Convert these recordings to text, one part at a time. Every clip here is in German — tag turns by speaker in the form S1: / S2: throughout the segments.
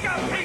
S1: Take a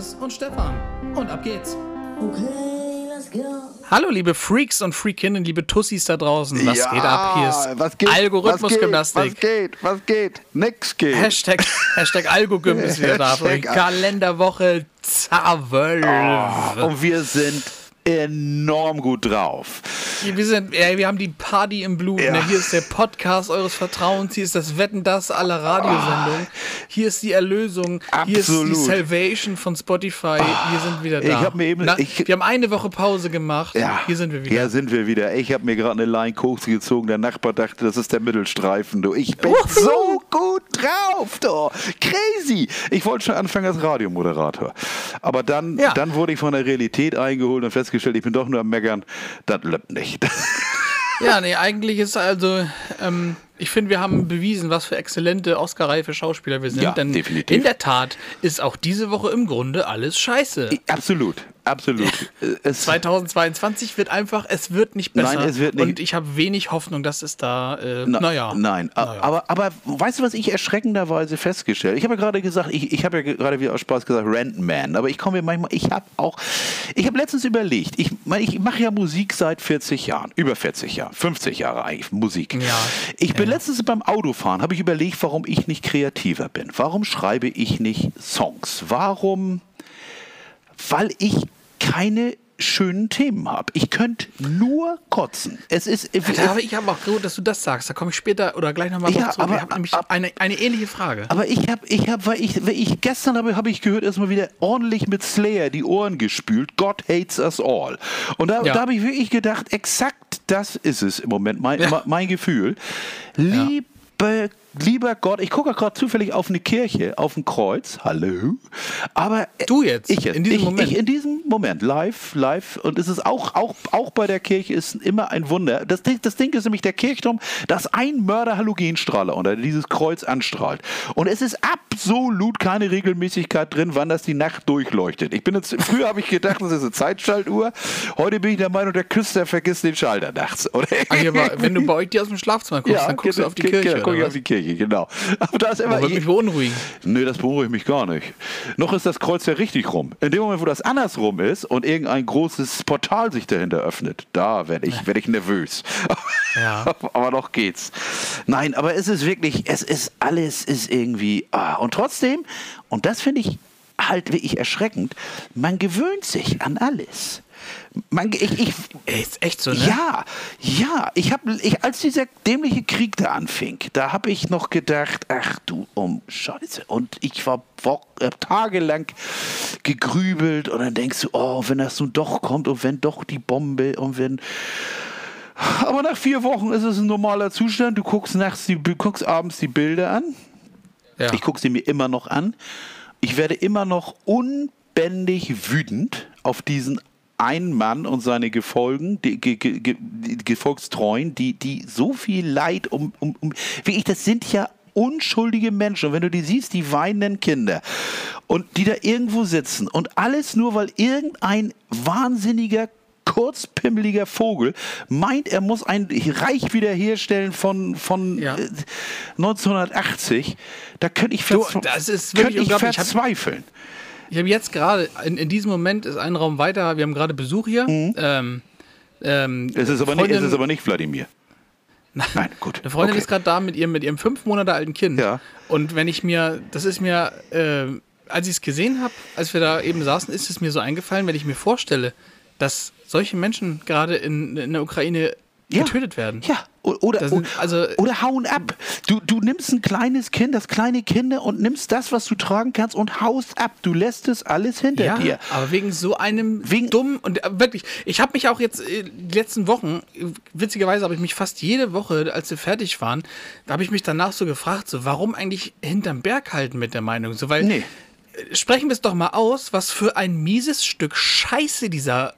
S1: Chris und Stefan. Und ab geht's.
S2: Okay, let's go.
S1: Hallo, liebe Freaks und Freakinnen, liebe Tussis da draußen. Was
S3: Ja,
S1: geht ab? Hier ist
S3: was geht,
S1: Algorithmusgymnastik.
S3: Was geht, was geht, nix geht.
S1: Hashtag, Hashtag Algogym ist wieder da. Kalenderwoche 12.
S3: Und wir sind enorm gut drauf.
S1: Wir, sind, ja, wir haben die Party im Blut.
S3: Ja.
S1: Ne? Hier ist der Podcast eures Vertrauens. Hier ist das Wetten, das aller Radiosendungen. Hier ist die Erlösung. Hier ist die
S3: Absolut.
S1: Salvation von Spotify. wir sind wieder da.
S3: Ich hab mir eben-
S1: Na,
S3: ich-
S1: wir haben eine Woche Pause gemacht.
S3: Ja,
S1: Hier sind wir wieder.
S3: Ja, sind wir wieder. Ich habe mir gerade eine Line Koks gezogen. Der Nachbar dachte, das ist der Mittelstreifen. Du. Ich bin
S1: Uhu.
S3: so gut drauf, du. Crazy. Ich wollte schon anfangen als Radiomoderator. Aber dann,
S1: Ja.
S3: dann wurde ich von der Realität eingeholt und festgestellt, ich bin doch nur am Meckern. Das läuft nicht.
S1: Ja, nee, eigentlich ist also, ähm, ich finde, wir haben bewiesen, was für exzellente Oscar-reife Schauspieler wir sind.
S3: Ja,
S1: denn
S3: definitiv.
S1: in der Tat ist auch diese Woche im Grunde alles scheiße.
S3: absolut, absolut. Es,
S1: 2022 wird einfach, es wird nicht besser.
S3: Nein, es wird nicht.
S1: Und ich habe wenig Hoffnung, dass es da, äh,
S3: Na,
S1: naja.
S3: Nein,
S1: Naja.
S3: aber, aber weißt du, was ich erschreckenderweise festgestellt Ich habe ja gerade gesagt, ich, ich habe ja gerade wieder aus Spaß gesagt, Rentman, aber ich komme mir manchmal, ich habe auch, ich habe letztens überlegt, ich, meine, ich mache ja Musik seit 40 Jahren, über 40 Jahren, 50 Jahre eigentlich Musik.
S1: Ja.
S3: Ich bin letztens beim Autofahren, habe ich überlegt, warum ich nicht kreativer bin. Warum schreibe ich nicht Songs? Warum weil ich keine schönen Themen habe. Ich könnte nur kotzen. Es ist
S1: Da habe ich aber auch gut, dass du das sagst. Da komme ich später oder gleich nochmal
S3: Ja,
S1: zurück.
S3: aber-
S1: ich habe nämlich
S3: ab-
S1: eine, eine ähnliche Frage.
S3: Aber ich habe, ich habe, weil ich, weil ich gestern habe, habe ich gehört, erstmal wieder ordentlich mit Slayer die Ohren gespült. God hates us all. Und da,
S1: Ja.
S3: da habe ich wirklich gedacht, exakt das ist es im Moment, mein,
S1: Ja.
S3: mein Gefühl. Liebe, lieber Gott, ich gucke gerade zufällig auf eine Kirche, auf ein Kreuz. Hallo. Aber
S1: Du jetzt,
S3: ich jetzt,
S1: in diesem
S3: ich,
S1: Moment.
S3: Ich in diesem Moment, live, live. Und es ist auch, auch, auch bei der Kirche ist immer ein Wunder. Das Ding, das Ding ist nämlich der Kirchturm, dass ein Mörder-Halogenstrahler unter dieses Kreuz anstrahlt. Und es ist absolut keine Regelmäßigkeit drin, wann das die Nacht durchleuchtet. Ich bin jetzt, früher habe ich gedacht, das ist eine Zeitschaltuhr. Heute bin ich der Meinung, der Küster vergisst den Schalter nachts. Oder
S1: aber wenn du bei euch die aus dem Schlafzimmer guckst, dann guckst du auf die Kirche.
S3: guck ich auf die Kirche, genau. Aber da ist immer.
S1: Das mich beunruhigen.
S3: Nee, das beunruhigt mich gar nicht. Noch ist das Kreuz ja richtig rum. In dem Moment, wo das andersrum ist und irgendein großes Portal sich dahinter öffnet, da werde ich, werd ich nervös.
S1: Ja.
S3: aber noch geht's. Nein, aber es ist wirklich, es ist alles ist irgendwie. Ah, und trotzdem, und das finde ich halt wirklich erschreckend, man gewöhnt sich an alles. Man, ich, ich,
S1: ist echt so, ne?
S3: ja, ja. Ich habe, ich, als dieser dämliche Krieg da anfing, da habe ich noch gedacht, ach du um Scheiße. Und ich war wo, äh, tagelang gegrübelt und dann denkst du, oh, wenn das nun doch kommt und wenn doch die Bombe und wenn. Aber nach vier Wochen ist es ein normaler Zustand. Du guckst nachts, die, du guckst abends die Bilder an.
S1: Ja.
S3: Ich gucke sie mir immer noch an. Ich werde immer noch unbändig wütend auf diesen einen Mann und seine Gefolgen, die, ge, ge, ge, die Gefolgstreuen, die, die so viel Leid um, um, um wie ich, das sind ja unschuldige Menschen. Und wenn du die siehst, die weinenden Kinder und die da irgendwo sitzen und alles nur, weil irgendein wahnsinniger kurzpimmeliger Vogel meint, er muss ein Reich wiederherstellen von, von
S1: Ja.
S3: äh, 1980, da könnte ich,
S1: Du,
S3: verzwe-
S1: das ist
S3: könnte
S1: wirklich
S3: ich
S1: unglaublich. Ich
S3: verzweifeln.
S1: Ich habe jetzt gerade, in, in diesem Moment ist ein Raum weiter, wir haben gerade Besuch hier. Ähm, ähm,
S3: Es ist aber, nicht, es
S1: Freundin-
S3: ist aber nicht Wladimir. Nein, gut.
S1: Eine Freundin
S3: okay.
S1: ist gerade da mit ihrem, mit ihrem fünf Monate alten Kind.
S3: Ja.
S1: Und wenn ich mir, das ist mir, äh, als ich es gesehen habe, als wir da eben saßen, ist es mir so eingefallen, wenn ich mir vorstelle, dass solche Menschen gerade in, in der Ukraine
S3: Ja.
S1: getötet werden.
S3: Ja, oder,
S1: sind- also-
S3: oder hauen ab. Du, du nimmst ein kleines Kind, das kleine Kinder und nimmst das, was du tragen kannst und haust ab. Du lässt es alles hinter
S1: Ja,
S3: dir.
S1: aber wegen so einem
S3: Wegen-
S1: dummen und äh, wirklich, ich habe mich auch jetzt äh, die letzten Wochen, äh, witzigerweise habe ich mich fast jede Woche, als wir fertig waren, da habe ich mich danach so gefragt, so warum eigentlich hinterm Berg halten mit der Meinung, so weil
S3: Nee.
S1: sprechen wir es doch mal aus, was für ein mieses Stück Scheiße dieser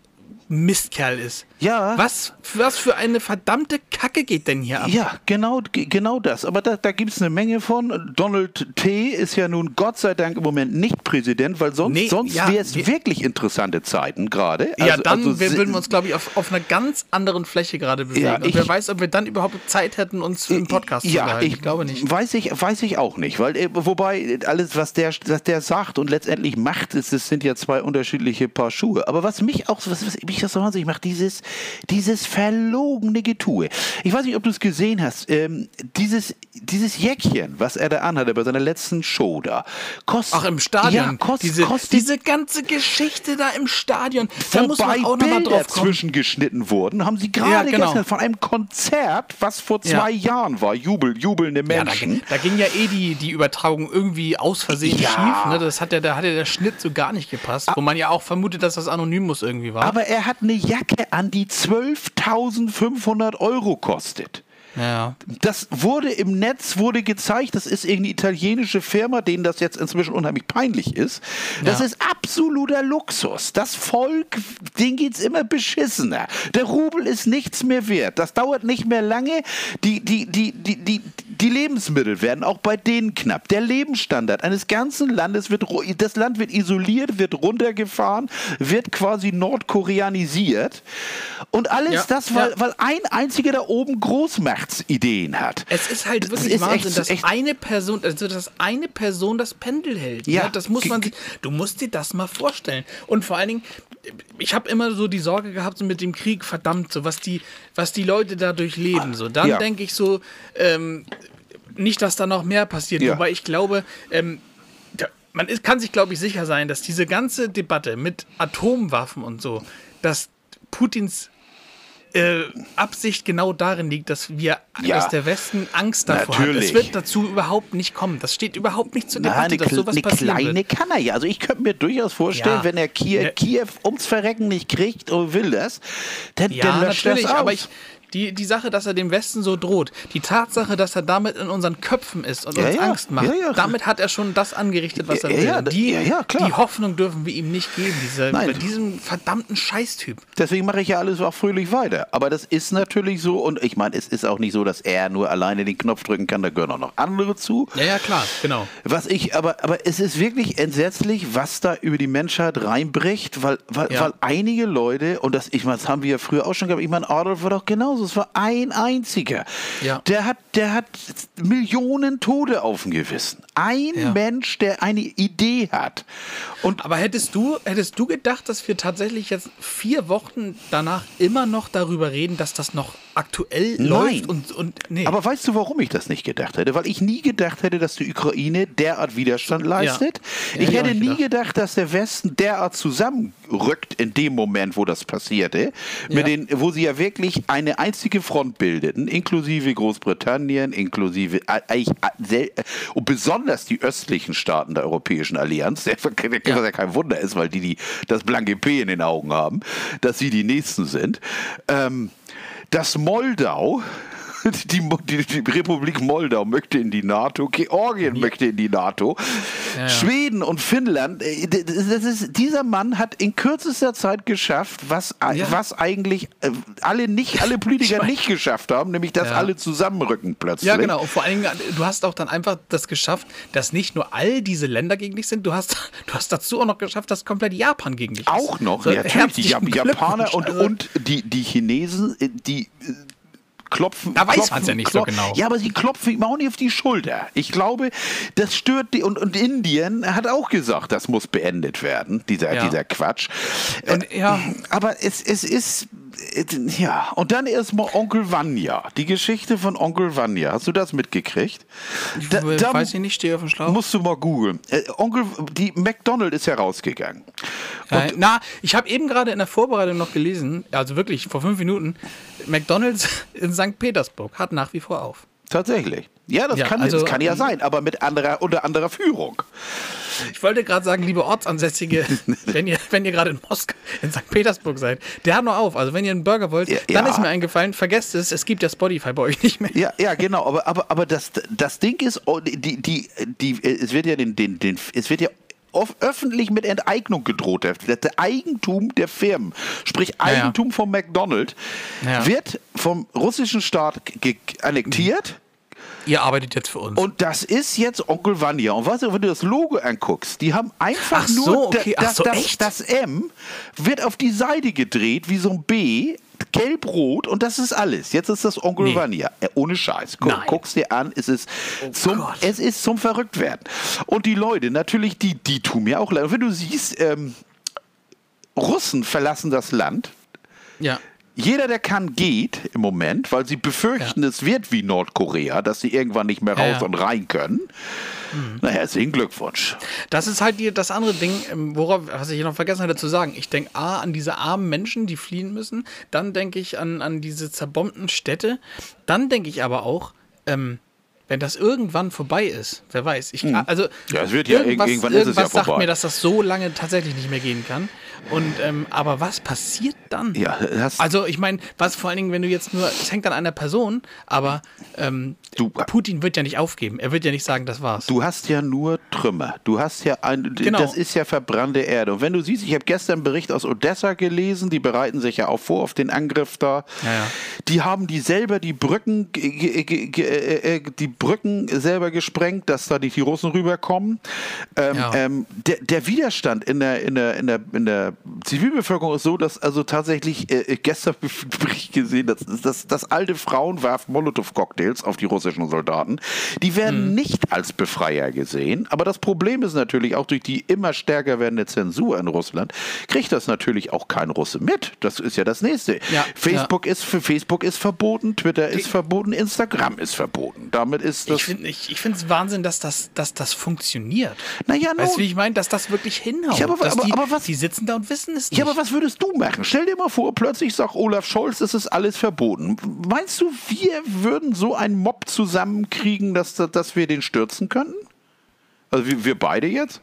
S1: Mistkerl ist.
S3: Ja.
S1: Was, was für eine verdammte Kacke geht denn hier ab?
S3: Ja, genau, genau das. Aber da, da gibt es eine Menge von. Donald T. ist ja nun Gott sei Dank im Moment nicht Präsident, weil sonst,
S1: Nee,
S3: sonst
S1: ja,
S3: wäre es
S1: wir-
S3: wirklich interessante Zeiten gerade.
S1: Ja,
S3: Also-
S1: dann
S3: also
S1: würden wir uns, glaube ich, auf, auf einer ganz anderen Fläche gerade bewegen.
S3: Ja,
S1: Und
S3: ich-
S1: wer weiß, ob wir dann überhaupt Zeit hätten, uns im Podcast zu
S3: ja,
S1: unterhalten.
S3: ich,
S1: Ich glaube nicht.
S3: Weiß ich, weiß ich auch nicht, weil äh, wobei alles, was der, was der sagt und letztendlich macht, ist, es sind ja zwei unterschiedliche Paar Schuhe. Aber was mich auch, was, was mich das so wahnsinnig macht, dieses, dieses verlogene Getue. Ich weiß nicht, ob du es gesehen hast. Ähm, dieses, dieses Jäckchen, was er da anhatte bei seiner letzten Show da, kostet.
S1: Ach, im Stadion.
S3: Ja, kost,
S1: diese,
S3: kostet
S1: diese ganze Geschichte da im Stadion. Da muss man auch nochmal
S3: Bilder
S1: drauf kommen.
S3: zwischengeschnitten wurden, haben sie
S1: Ja,
S3: gerade
S1: genau.
S3: gestern von einem Konzert, was vor
S1: Ja.
S3: zwei Jahren war, Jubel, jubelnde
S1: Ja, da,
S3: Menschen.
S1: ging- da ging ja eh die, die Übertragung irgendwie aus Versehen
S3: Ja.
S1: schief. Ne? Das hat ja, da hat ja der Schnitt so gar nicht gepasst. Wo man ja auch vermutet, dass das Anonymous irgendwie war.
S3: Aber er hat eine Jacke an, die 12.500 Euro kostet.
S1: Ja.
S3: Das wurde im Netz wurde gezeigt, das ist irgendeine italienische Firma, denen das jetzt inzwischen unheimlich peinlich ist. Das
S1: Ja.
S3: ist absoluter Luxus. Das Volk, denen geht's immer beschissener. Der Rubel ist nichts mehr wert. Das dauert nicht mehr lange. Die, die, die, die, die, die Lebensmittel werden auch bei denen knapp. Der Lebensstandard eines ganzen Landes wird, das Land wird isoliert, wird runtergefahren, wird quasi nordkoreanisiert. Und alles
S1: Ja,
S3: das, weil, weil ein einziger da oben Großmachtsideen hat.
S1: Es ist halt wirklich
S3: ist
S1: Wahnsinn,
S3: echt-
S1: dass
S3: echt-
S1: eine Person, also dass eine Person das Pendel hält.
S3: Ja.
S1: ne? das muss man sich, du musst dir das mal vorstellen. Und vor allen Dingen, ich habe immer so die Sorge gehabt so mit dem Krieg, verdammt, so was die, was die Leute da durchleben. So, dann
S3: Ja.
S1: denke ich so, ähm, nicht, dass da noch mehr passiert.
S3: Ja.
S1: Wobei ich glaube, ähm, man ist, kann sich, glaube ich, sicher sein, dass diese ganze Debatte mit Atomwaffen und so, dass Putins äh, Absicht genau darin liegt, dass wir,
S3: Ja.
S1: dass der Westen Angst davor hat.
S3: Natürlich.
S1: Es wird dazu überhaupt nicht kommen. Das steht überhaupt nicht zur
S3: Na,
S1: Debatte,
S3: eine,
S1: dass sowas
S3: eine
S1: passieren
S3: kleine
S1: wird.
S3: kann er ja. Also ich könnte mir durchaus vorstellen,
S1: Ja.
S3: wenn er Kiew,
S1: Ne.
S3: Kiew ums Verrecken nicht kriegt und will das, dann,
S1: Ja,
S3: dann löscht
S1: natürlich,
S3: das aus.
S1: aber ich, die, die Sache, dass er dem Westen so droht, die Tatsache, dass er damit in unseren Köpfen ist und
S3: Ja,
S1: uns
S3: ja,
S1: Angst macht,
S3: ja,
S1: damit hat er schon das angerichtet, was er will. die, die Hoffnung dürfen wir ihm nicht geben, diese, bei diesem verdammten Scheißtyp.
S3: Deswegen mache ich ja alles auch fröhlich weiter. Aber das ist natürlich so, und ich meine, es ist auch nicht so, dass er nur alleine den Knopf drücken kann, da gehören auch noch andere zu.
S1: Ja, ja, klar, genau.
S3: Was ich, aber, aber es ist wirklich entsetzlich, was da über die Menschheit reinbricht, weil, weil, weil einige Leute, und das, ich meine, das haben wir ja früher auch schon gehabt, ich meine, Adolf war doch genauso, es war ein einziger.
S1: Ja.
S3: Der hat, der hat Millionen Tote auf dem Gewissen. Ein
S1: Ja.
S3: Mensch, der eine Idee hat. Und
S1: Aber hättest du, hättest du gedacht, dass wir tatsächlich jetzt vier Wochen danach immer noch darüber reden, dass das noch aktuell
S3: Nein.
S1: läuft und, und nee.
S3: Aber weißt du, warum ich das nicht gedacht hätte? Weil ich nie gedacht hätte, dass die Ukraine derart Widerstand leistet.
S1: Ja,
S3: ich
S1: hätte ich
S3: hätte
S1: auch
S3: nie
S1: nicht
S3: gedacht. dass der Westen derart zusammenrückt in dem Moment, wo das passierte, mit
S1: Ja.
S3: den, wo sie ja wirklich eine einzige Front bildeten, inklusive Großbritannien, inklusive äh, eigentlich, äh, äh, und besonders die östlichen Staaten der Europäischen Allianz,
S1: Ja.
S3: was ja kein Wunder ist, weil die, die das blanke P in den Augen haben, dass sie die Nächsten sind. Ähm, dass Moldau, die, die, die Republik Moldau möchte in die NATO, Georgien möchte in die NATO,
S1: Ja, ja.
S3: Schweden und Finnland. äh, Das ist, dieser Mann hat in kürzester Zeit geschafft, was, äh,
S1: Ja.
S3: was eigentlich äh, alle nicht, alle Politiker nicht geschafft haben, nämlich dass alle zusammenrücken plötzlich.
S1: ja, genau. Und vor allen Dingen, du hast auch dann einfach das geschafft, dass nicht nur all diese Länder gegen dich sind, du hast, du hast dazu auch noch geschafft, dass komplett Japan gegen dich ist.
S3: Auch noch,
S1: So,
S3: ja, natürlich, die Japaner und,
S1: Also,
S3: und die, die Chinesen, die klopfen.
S1: Da weiß
S3: klopfen,
S1: man's ja nicht so genau.
S3: Ja, aber sie klopfen ihm auch nicht auf die Schulter. Ich glaube, das stört die. Und, und Indien hat auch gesagt, das muss beendet werden, dieser,
S1: Ja.
S3: dieser Quatsch.
S1: Und, ja.
S3: Aber es, es ist. Ja, und dann erstmal Onkel Vanya. Die Geschichte von Onkel Vanya. Hast du das mitgekriegt?
S1: Ich
S3: Da-
S1: weiß ich nicht, stehe auf dem Schlauch.
S3: Musst du mal googeln. Äh, Onkel, die McDonald ist herausgegangen.
S1: Äh, na, ich habe eben gerade in der Vorbereitung noch gelesen, also wirklich vor fünf Minuten, McDonalds in St. Petersburg hat nach wie vor auf.
S3: Tatsächlich. Ja, das,
S1: Ja,
S3: kann,
S1: also,
S3: das kann ja
S1: ähm,
S3: sein, aber mit anderer, unter anderer Führung.
S1: Ich wollte gerade sagen, liebe Ortsansässige, wenn ihr, wenn ihr gerade in Moskau, in St. Petersburg seid, der hat noch auf. Also wenn ihr einen Burger wollt,
S3: Ja,
S1: dann
S3: ja.
S1: ist mir eingefallen, vergesst es, es gibt ja Spotify bei euch nicht mehr.
S3: Ja, ja, genau, aber, aber, aber das, das Ding ist, oh, die, die, die, es wird ja den, den, den, es wird ja öffentlich mit Enteignung gedroht. Das Eigentum der Firmen, sprich
S1: Ja, ja.
S3: Eigentum von McDonald's,
S1: Ja.
S3: wird vom russischen Staat annektiert.
S1: Ihr arbeitet jetzt für uns.
S3: Und das ist jetzt Onkel Vanya. Und weißt du, wenn du das Logo anguckst, die haben einfach
S1: Ach so,
S3: nur
S1: okay.
S3: da-
S1: Ach so,
S3: das, das M wird auf die Seite gedreht wie so ein B, gelb-rot und das ist alles. Jetzt ist das Onkel
S1: Nee.
S3: Vanya. Äh, ohne Scheiß. Guck.
S1: Oh
S3: guck's dir an, es ist, zum,
S1: Gott.
S3: es ist zum Verrücktwerden. Und die Leute, natürlich, die, die tun mir auch leid. Und wenn du siehst, ähm, Russen verlassen das Land,
S1: ja.
S3: Jeder, der kann, geht im Moment, weil sie befürchten, es wird wie Nordkorea, dass sie irgendwann nicht mehr
S1: Ja,
S3: raus
S1: ja. Mhm.
S3: und rein können. Na, herzlichen Glückwunsch.
S1: Das ist halt die, das andere Ding, ähm, worauf, was ich noch vergessen hatte zu sagen. Ich denke A, an diese armen Menschen, die fliehen müssen. Dann denke ich an, an diese zerbombten Städte. Dann denke ich aber auch, ähm, wenn das irgendwann vorbei ist, wer weiß. Ich, also,
S3: Hm. Ja, es wird ja,
S1: irgendwas,
S3: irgendwann ist es ja
S1: sagt
S3: vorbei.
S1: mir, dass das so lange tatsächlich nicht mehr gehen kann. Und, ähm, aber was passiert dann?
S3: Ja, das,
S1: Also ich meine, was vor allen Dingen, wenn du jetzt nur, es hängt an einer Person, aber ähm,
S3: Du-
S1: Putin wird ja nicht aufgeben. Er wird ja nicht sagen, das war's.
S3: du hast ja nur Trümmer. Du hast ja ein,
S1: Genau.
S3: das ist ja verbrannte Erde. Und wenn du siehst, ich habe gestern einen Bericht aus Odessa gelesen, die bereiten sich ja auch vor auf den Angriff da.
S1: Ja, ja.
S3: Die haben die selber die Brücken, äh, äh, die Brücken selber gesprengt, dass da nicht die Russen rüberkommen. Ähm,
S1: Ja.
S3: ähm, der, der Widerstand in der, in der, in der, in der Zivilbevölkerung ist so, dass also tatsächlich äh, gestern ich einen Bericht gesehen, dass, dass, dass alte Frauen werfen Molotow-Cocktails auf die russischen Soldaten. Die werden
S1: Mhm.
S3: nicht als Befreier gesehen. Aber das Problem ist natürlich auch durch die immer stärker werdende Zensur in Russland, kriegt das natürlich auch kein Russe mit. Das ist ja das nächste.
S1: Ja,
S3: Facebook ist für Facebook ist verboten, Twitter ist verboten, Instagram ist verboten. Damit ist das.
S1: Ich finde ich, ich es Wahnsinn, dass das, dass das funktioniert.
S3: Naja,
S1: Weißt du, wie ich meine? Dass das wirklich hinhaut.
S3: Ja, aber-
S1: dass
S3: aber-
S1: die,
S3: aber was-
S1: die sitzen da und wissen es nicht.
S3: Ja, aber was würdest du machen? Stell dir mal vor, plötzlich sagt Olaf Scholz, es ist alles verboten. Meinst du, wir würden so einen Mob zusammenkriegen, dass, dass wir den stürzen könnten? Also wir, wir beide jetzt?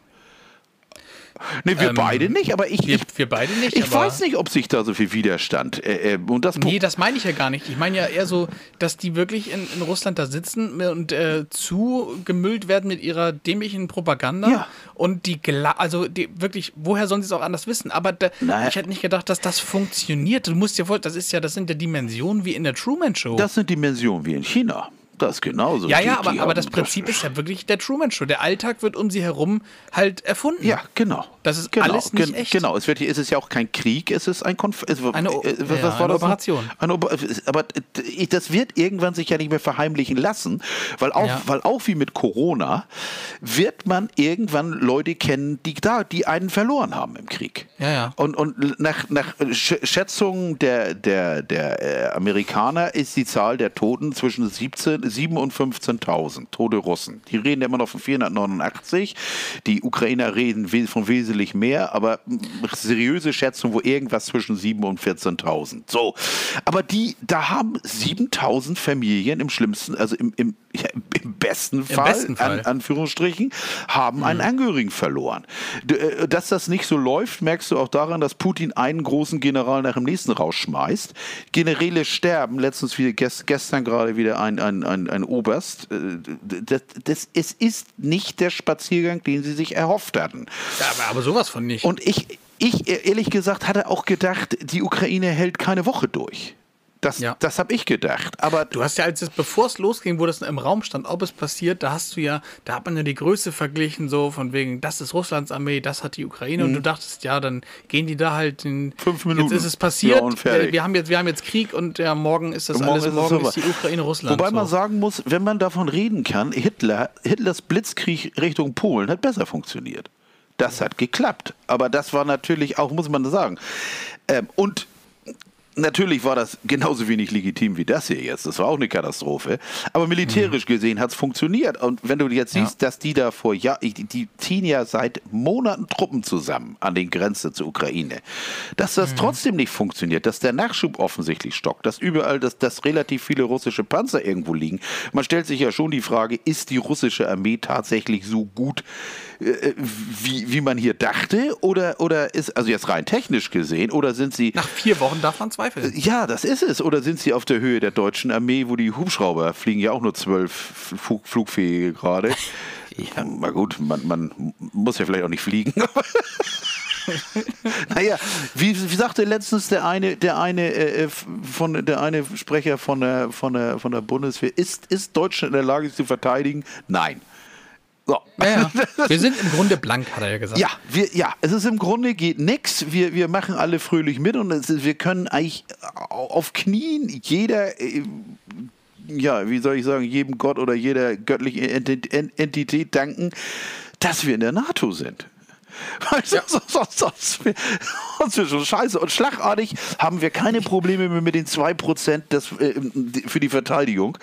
S3: Ne, wir
S1: Ähm,
S3: beide nicht, aber ich,
S1: wir,
S3: ich,
S1: wir beide nicht.
S3: ich weiß nicht, ob sich da so viel Widerstand. Äh, äh, und das
S1: Nee, das meine ich ja gar nicht. Ich meine ja eher so, dass die wirklich in, in Russland da sitzen und äh, zugemüllt werden mit ihrer dämlichen Propaganda.
S3: Ja.
S1: Und die, also die wirklich, woher sollen sie es auch anders wissen? Aber da, ich hätte nicht gedacht, dass das funktioniert. Du musst dir vorstellen, das ist ja, das sind ja Dimensionen wie in der Truman Show.
S3: das sind Dimensionen wie in China. Das genauso.
S1: ja, ja, aber, aber das Prinzip ist ja wirklich der Truman Show. Der Alltag wird um sie herum halt erfunden.
S3: Ja, genau.
S1: Das ist
S3: genau,
S1: alles nicht echt.
S3: Genau, es, wird, es ist ja auch kein Krieg, es ist ein Konf es,
S1: Eine O-
S3: was
S1: ja,
S3: war
S1: eine
S3: das?
S1: Operation.
S3: Eine Oper aber das wird irgendwann sich ja nicht mehr verheimlichen lassen, weil auch,
S1: Ja.
S3: weil auch wie mit Corona wird man irgendwann Leute kennen, die da, die einen verloren haben im Krieg.
S1: Ja, ja.
S3: Und, und nach, nach Sch- Schätzungen der, der, der äh, Amerikaner ist die Zahl der Toten zwischen 17, 7 und 15.000 tote Russen. Die reden immer noch von 489. Die Ukrainer reden von wesentlich mehr, aber seriöse Schätzungen, wo irgendwas zwischen 7 und 14.000. So. Aber die, da haben 7.000 Familien im schlimmsten, also im, im, ja, im besten Fall,
S1: besten Fall.
S3: An, Anführungsstrichen, haben einen Angehörigen verloren. Äh, Dass das nicht so läuft, merkst du auch daran, dass Putin einen großen General nach dem nächsten rausschmeißt. Generäle sterben, letztens wieder, gest, gestern gerade wieder ein, ein, ein, ein Oberst. Äh, Das, das, es ist nicht der Spaziergang, den sie sich erhofft hatten.
S1: Ja, aber, aber sowas von nicht.
S3: Und ich, ich ehrlich gesagt hatte auch gedacht, die Ukraine hält keine Woche durch. Das,
S1: Ja.
S3: das habe ich gedacht. Aber
S1: Du hast ja, als es, bevor es losging, wo das im Raum stand, ob es passiert, da hast du ja, da hat man ja die Größe verglichen, so von wegen, das ist Russlands Armee, das hat die Ukraine und du dachtest, ja, dann gehen die da halt in
S3: Mhm. Fünf Minuten.
S1: Jetzt ist es passiert,
S3: Ja,
S1: äh, wir haben jetzt, wir haben jetzt Krieg und ja, morgen ist das
S3: Morgen
S1: alles,
S3: ist
S1: morgen ist die Ukraine Russland.
S3: Wobei man
S1: so.
S3: sagen muss, wenn man davon reden kann, Hitler, Hitlers Blitzkrieg Richtung Polen hat besser funktioniert. Das hat geklappt. Aber das war natürlich auch, muss man sagen. Ähm, und Natürlich war das genauso wenig legitim wie das hier jetzt. Das war auch eine Katastrophe. Aber militärisch gesehen hat es funktioniert. Und wenn du jetzt
S1: Ja.
S3: siehst, dass die da vor Jahr, die, ziehen ja seit Monaten Truppen zusammen an den Grenzen zur Ukraine, dass das trotzdem nicht funktioniert, dass der Nachschub offensichtlich stockt, dass überall, dass, dass relativ viele russische Panzer irgendwo liegen. Man stellt sich ja schon die Frage, ist die russische Armee tatsächlich so gut, äh, wie, wie man hier dachte? Oder, oder ist, also jetzt rein technisch gesehen, oder sind sie
S1: Nach vier Wochen darf man zweifeln.
S3: ja, das ist es. Oder sind sie auf der Höhe der deutschen Armee, wo die Hubschrauber fliegen ja auch nur zwölf Flug, Flugfähige gerade? Ja, na gut, man, man muss ja vielleicht auch nicht fliegen. naja, wie, wie sagte letztens der eine, der eine äh, äh, von der eine Sprecher von der von der von der Bundeswehr, ist, ist Deutschland in der Lage, sich zu verteidigen? Nein. So.
S1: Ja, ja. Wir sind im Grunde blank, hat er ja gesagt.
S3: Ja, wir, ja, es ist im Grunde geht nichts. Wir, wir machen alle fröhlich mit und ist, wir können eigentlich auf Knien jeder, äh, ja, wie soll ich sagen, jedem Gott oder jeder göttlichen Enti- En- Entität danken, dass wir in der NATO sind. Weil sonst, sonst, sonst, wär- sonst wäre schon scheiße. Und schlagartig haben wir keine Probleme mehr mit den 2% des, äh, für die Verteidigung.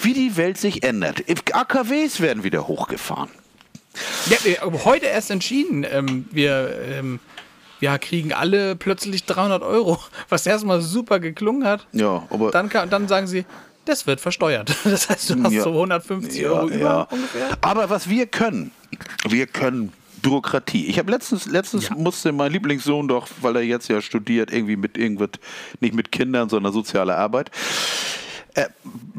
S3: Wie die Welt sich ändert. AKWs werden wieder hochgefahren.
S1: Ja, heute erst entschieden, ähm, wir ähm, ja, kriegen alle plötzlich 300 Euro, was erstmal super geklungen hat.
S3: Ja, aber.
S1: Dann, kann, dann sagen sie, das wird versteuert. Das heißt, du hast
S3: Ja.
S1: so 150 Euro über ungefähr.
S3: Aber was wir können, wir können Bürokratie. Ich habe letztens, letztens musste mein Lieblingssohn doch, weil er jetzt ja studiert, irgendwie mit irgendwas, nicht mit Kindern, sondern soziale Arbeit. Er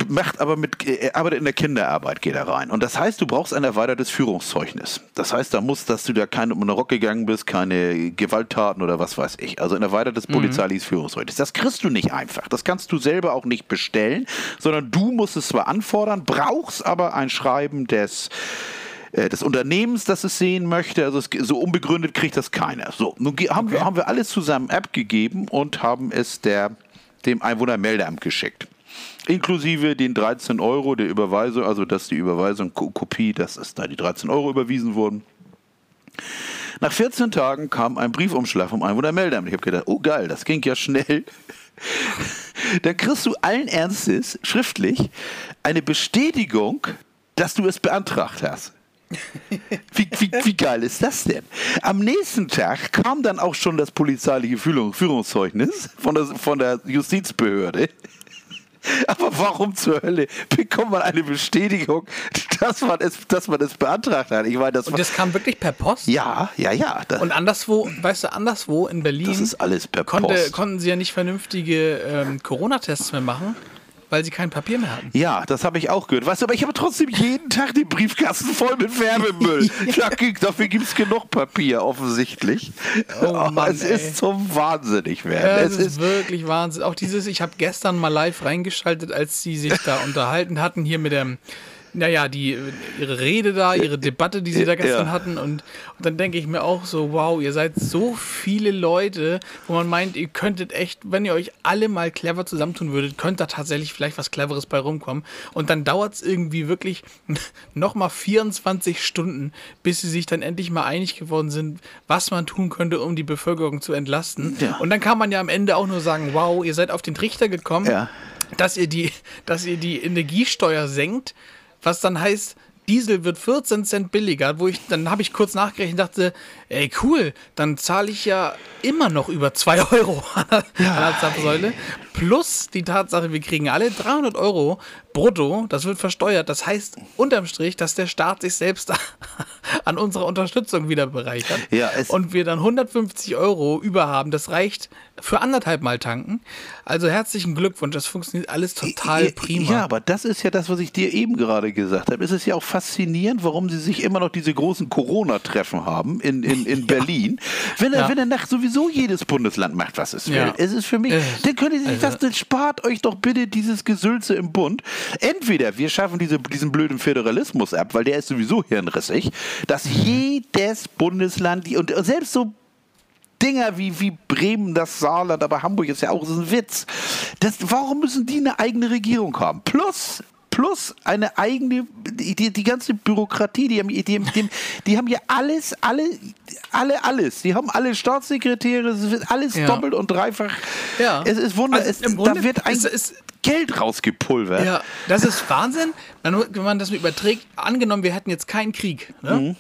S3: macht aber mit, er arbeitet in der Kinderarbeit, geht er rein. Und das heißt, du brauchst ein erweitertes Führungszeugnis. Das heißt, da muss, dass du da kein um den Rock gegangen bist, keine Gewalttaten oder was weiß ich. Also ein erweitertes polizeiliches Führungszeugnis. Das kriegst du nicht einfach. Das kannst du selber auch nicht bestellen, sondern du musst es zwar anfordern, brauchst aber ein Schreiben des äh, des Unternehmens, das es sehen möchte. Also es, so unbegründet kriegt das keiner. So, nun haben, wir, haben wir alles zusammen abgegeben und haben es der, dem Einwohnermeldeamt geschickt. Inklusive den 13 Euro der Überweisung, also dass die Überweisung, Ko- Kopie, dass es da die 13 Euro überwiesen wurden. Nach 14 Tagen kam ein Briefumschlag vom Einwohnermeldeamt. Ich habe gedacht, oh geil, das ging ja schnell. Dann kriegst du allen Ernstes schriftlich eine Bestätigung, dass du es beantragt hast. Wie, wie, wie geil ist das denn? Am nächsten Tag kam dann auch schon das polizeiliche Führung, Führungszeugnis von der, von der Justizbehörde. Aber warum zur Hölle bekommt man eine Bestätigung, dass man es, dass man es beantragt hat? Ich meine, das,
S1: Und das kam wirklich per Post.
S3: ja, ja, ja.
S1: Und anderswo, weißt du, anderswo in Berlin
S3: das ist alles per
S1: konnte,
S3: Post.
S1: konnten sie ja nicht vernünftige ähm, Corona-Tests mehr machen, weil sie kein Papier mehr hatten.
S3: Ja, das habe ich auch gehört. Weißt du, aber ich habe trotzdem jeden Tag den Briefkasten voll mit Werbemüll. Dafür gibt es genug Papier, offensichtlich.
S1: Oh
S3: Aber
S1: Mann,
S3: es
S1: ey.
S3: ist zum Wahnsinnig
S1: Ja,
S3: werden.
S1: das
S3: es
S1: ist wirklich Wahnsinn. Auch dieses, ich habe gestern mal live reingeschaltet, als sie sich da unterhalten hatten, hier mit dem, naja, die, ihre Rede da, ihre Debatte, die sie da gestern
S3: Ja.
S1: hatten. Und, und dann denke ich mir auch so, wow, ihr seid so viele Leute, wo man meint, ihr könntet echt, wenn ihr euch alle mal clever zusammentun würdet, könnte da tatsächlich vielleicht was Cleveres bei rumkommen. Und dann dauert es irgendwie wirklich nochmal 24 Stunden, bis sie sich dann endlich mal einig geworden sind, was man tun könnte, um die Bevölkerung zu entlasten.
S3: Ja.
S1: Und dann kann man ja am Ende auch nur sagen, wow, ihr seid auf den Trichter gekommen,
S3: Ja.
S1: dass ihr die, dass ihr die Energiesteuer senkt, was dann heißt, Diesel wird 14 Cent billiger, wo ich, dann habe ich kurz nachgerechnet und dachte, ey cool, dann zahle ich ja immer noch über 2 Euro an der, Zapfsäule. Plus die Tatsache, wir kriegen alle 300 Euro brutto, das wird versteuert. Das heißt unterm Strich, dass der Staat sich selbst an unserer Unterstützung wieder bereichert.
S3: Ja,
S1: und wir dann 150 Euro überhaben. Das reicht für anderthalb Mal tanken. Also herzlichen Glückwunsch, das funktioniert alles total
S3: Ja,
S1: prima.
S3: Ja, aber das ist ja das, was ich dir eben gerade gesagt habe. Es ist ja auch faszinierend, warum sie sich immer noch diese großen Corona-Treffen haben in, in, in Berlin. Wenn er,
S1: Ja.
S3: wenn er nach sowieso jedes Bundesland macht, was es will.
S1: Ja.
S3: Es ist für mich,
S1: Äh,
S3: dann könnt ihr sich
S1: also-
S3: das, dann spart euch doch bitte dieses Gesülze im Bund. Entweder wir schaffen diese, diesen blöden Föderalismus ab, weil der ist sowieso hirnrissig, dass
S1: Mhm.
S3: jedes Bundesland, die- und selbst so Dinger wie, wie Bremen, das Saarland, aber Hamburg ist ja auch ist ein Witz. Das, warum müssen die eine eigene Regierung haben? Plus, plus eine eigene, die, die, ganze Bürokratie, die haben, die, die, die, haben ja alles, alle, alle, alles. Die haben alle Staatssekretäre, es wird alles
S1: Ja.
S3: doppelt und dreifach.
S1: Ja.
S3: Es ist wunder,
S1: Also
S3: es, da wird ein
S1: ist- ist-
S3: Geld rausgepulvert.
S1: Ja, das ist Wahnsinn. Wenn wenn man das überträgt, angenommen, wir hätten jetzt keinen Krieg. Ne?
S3: Mhm.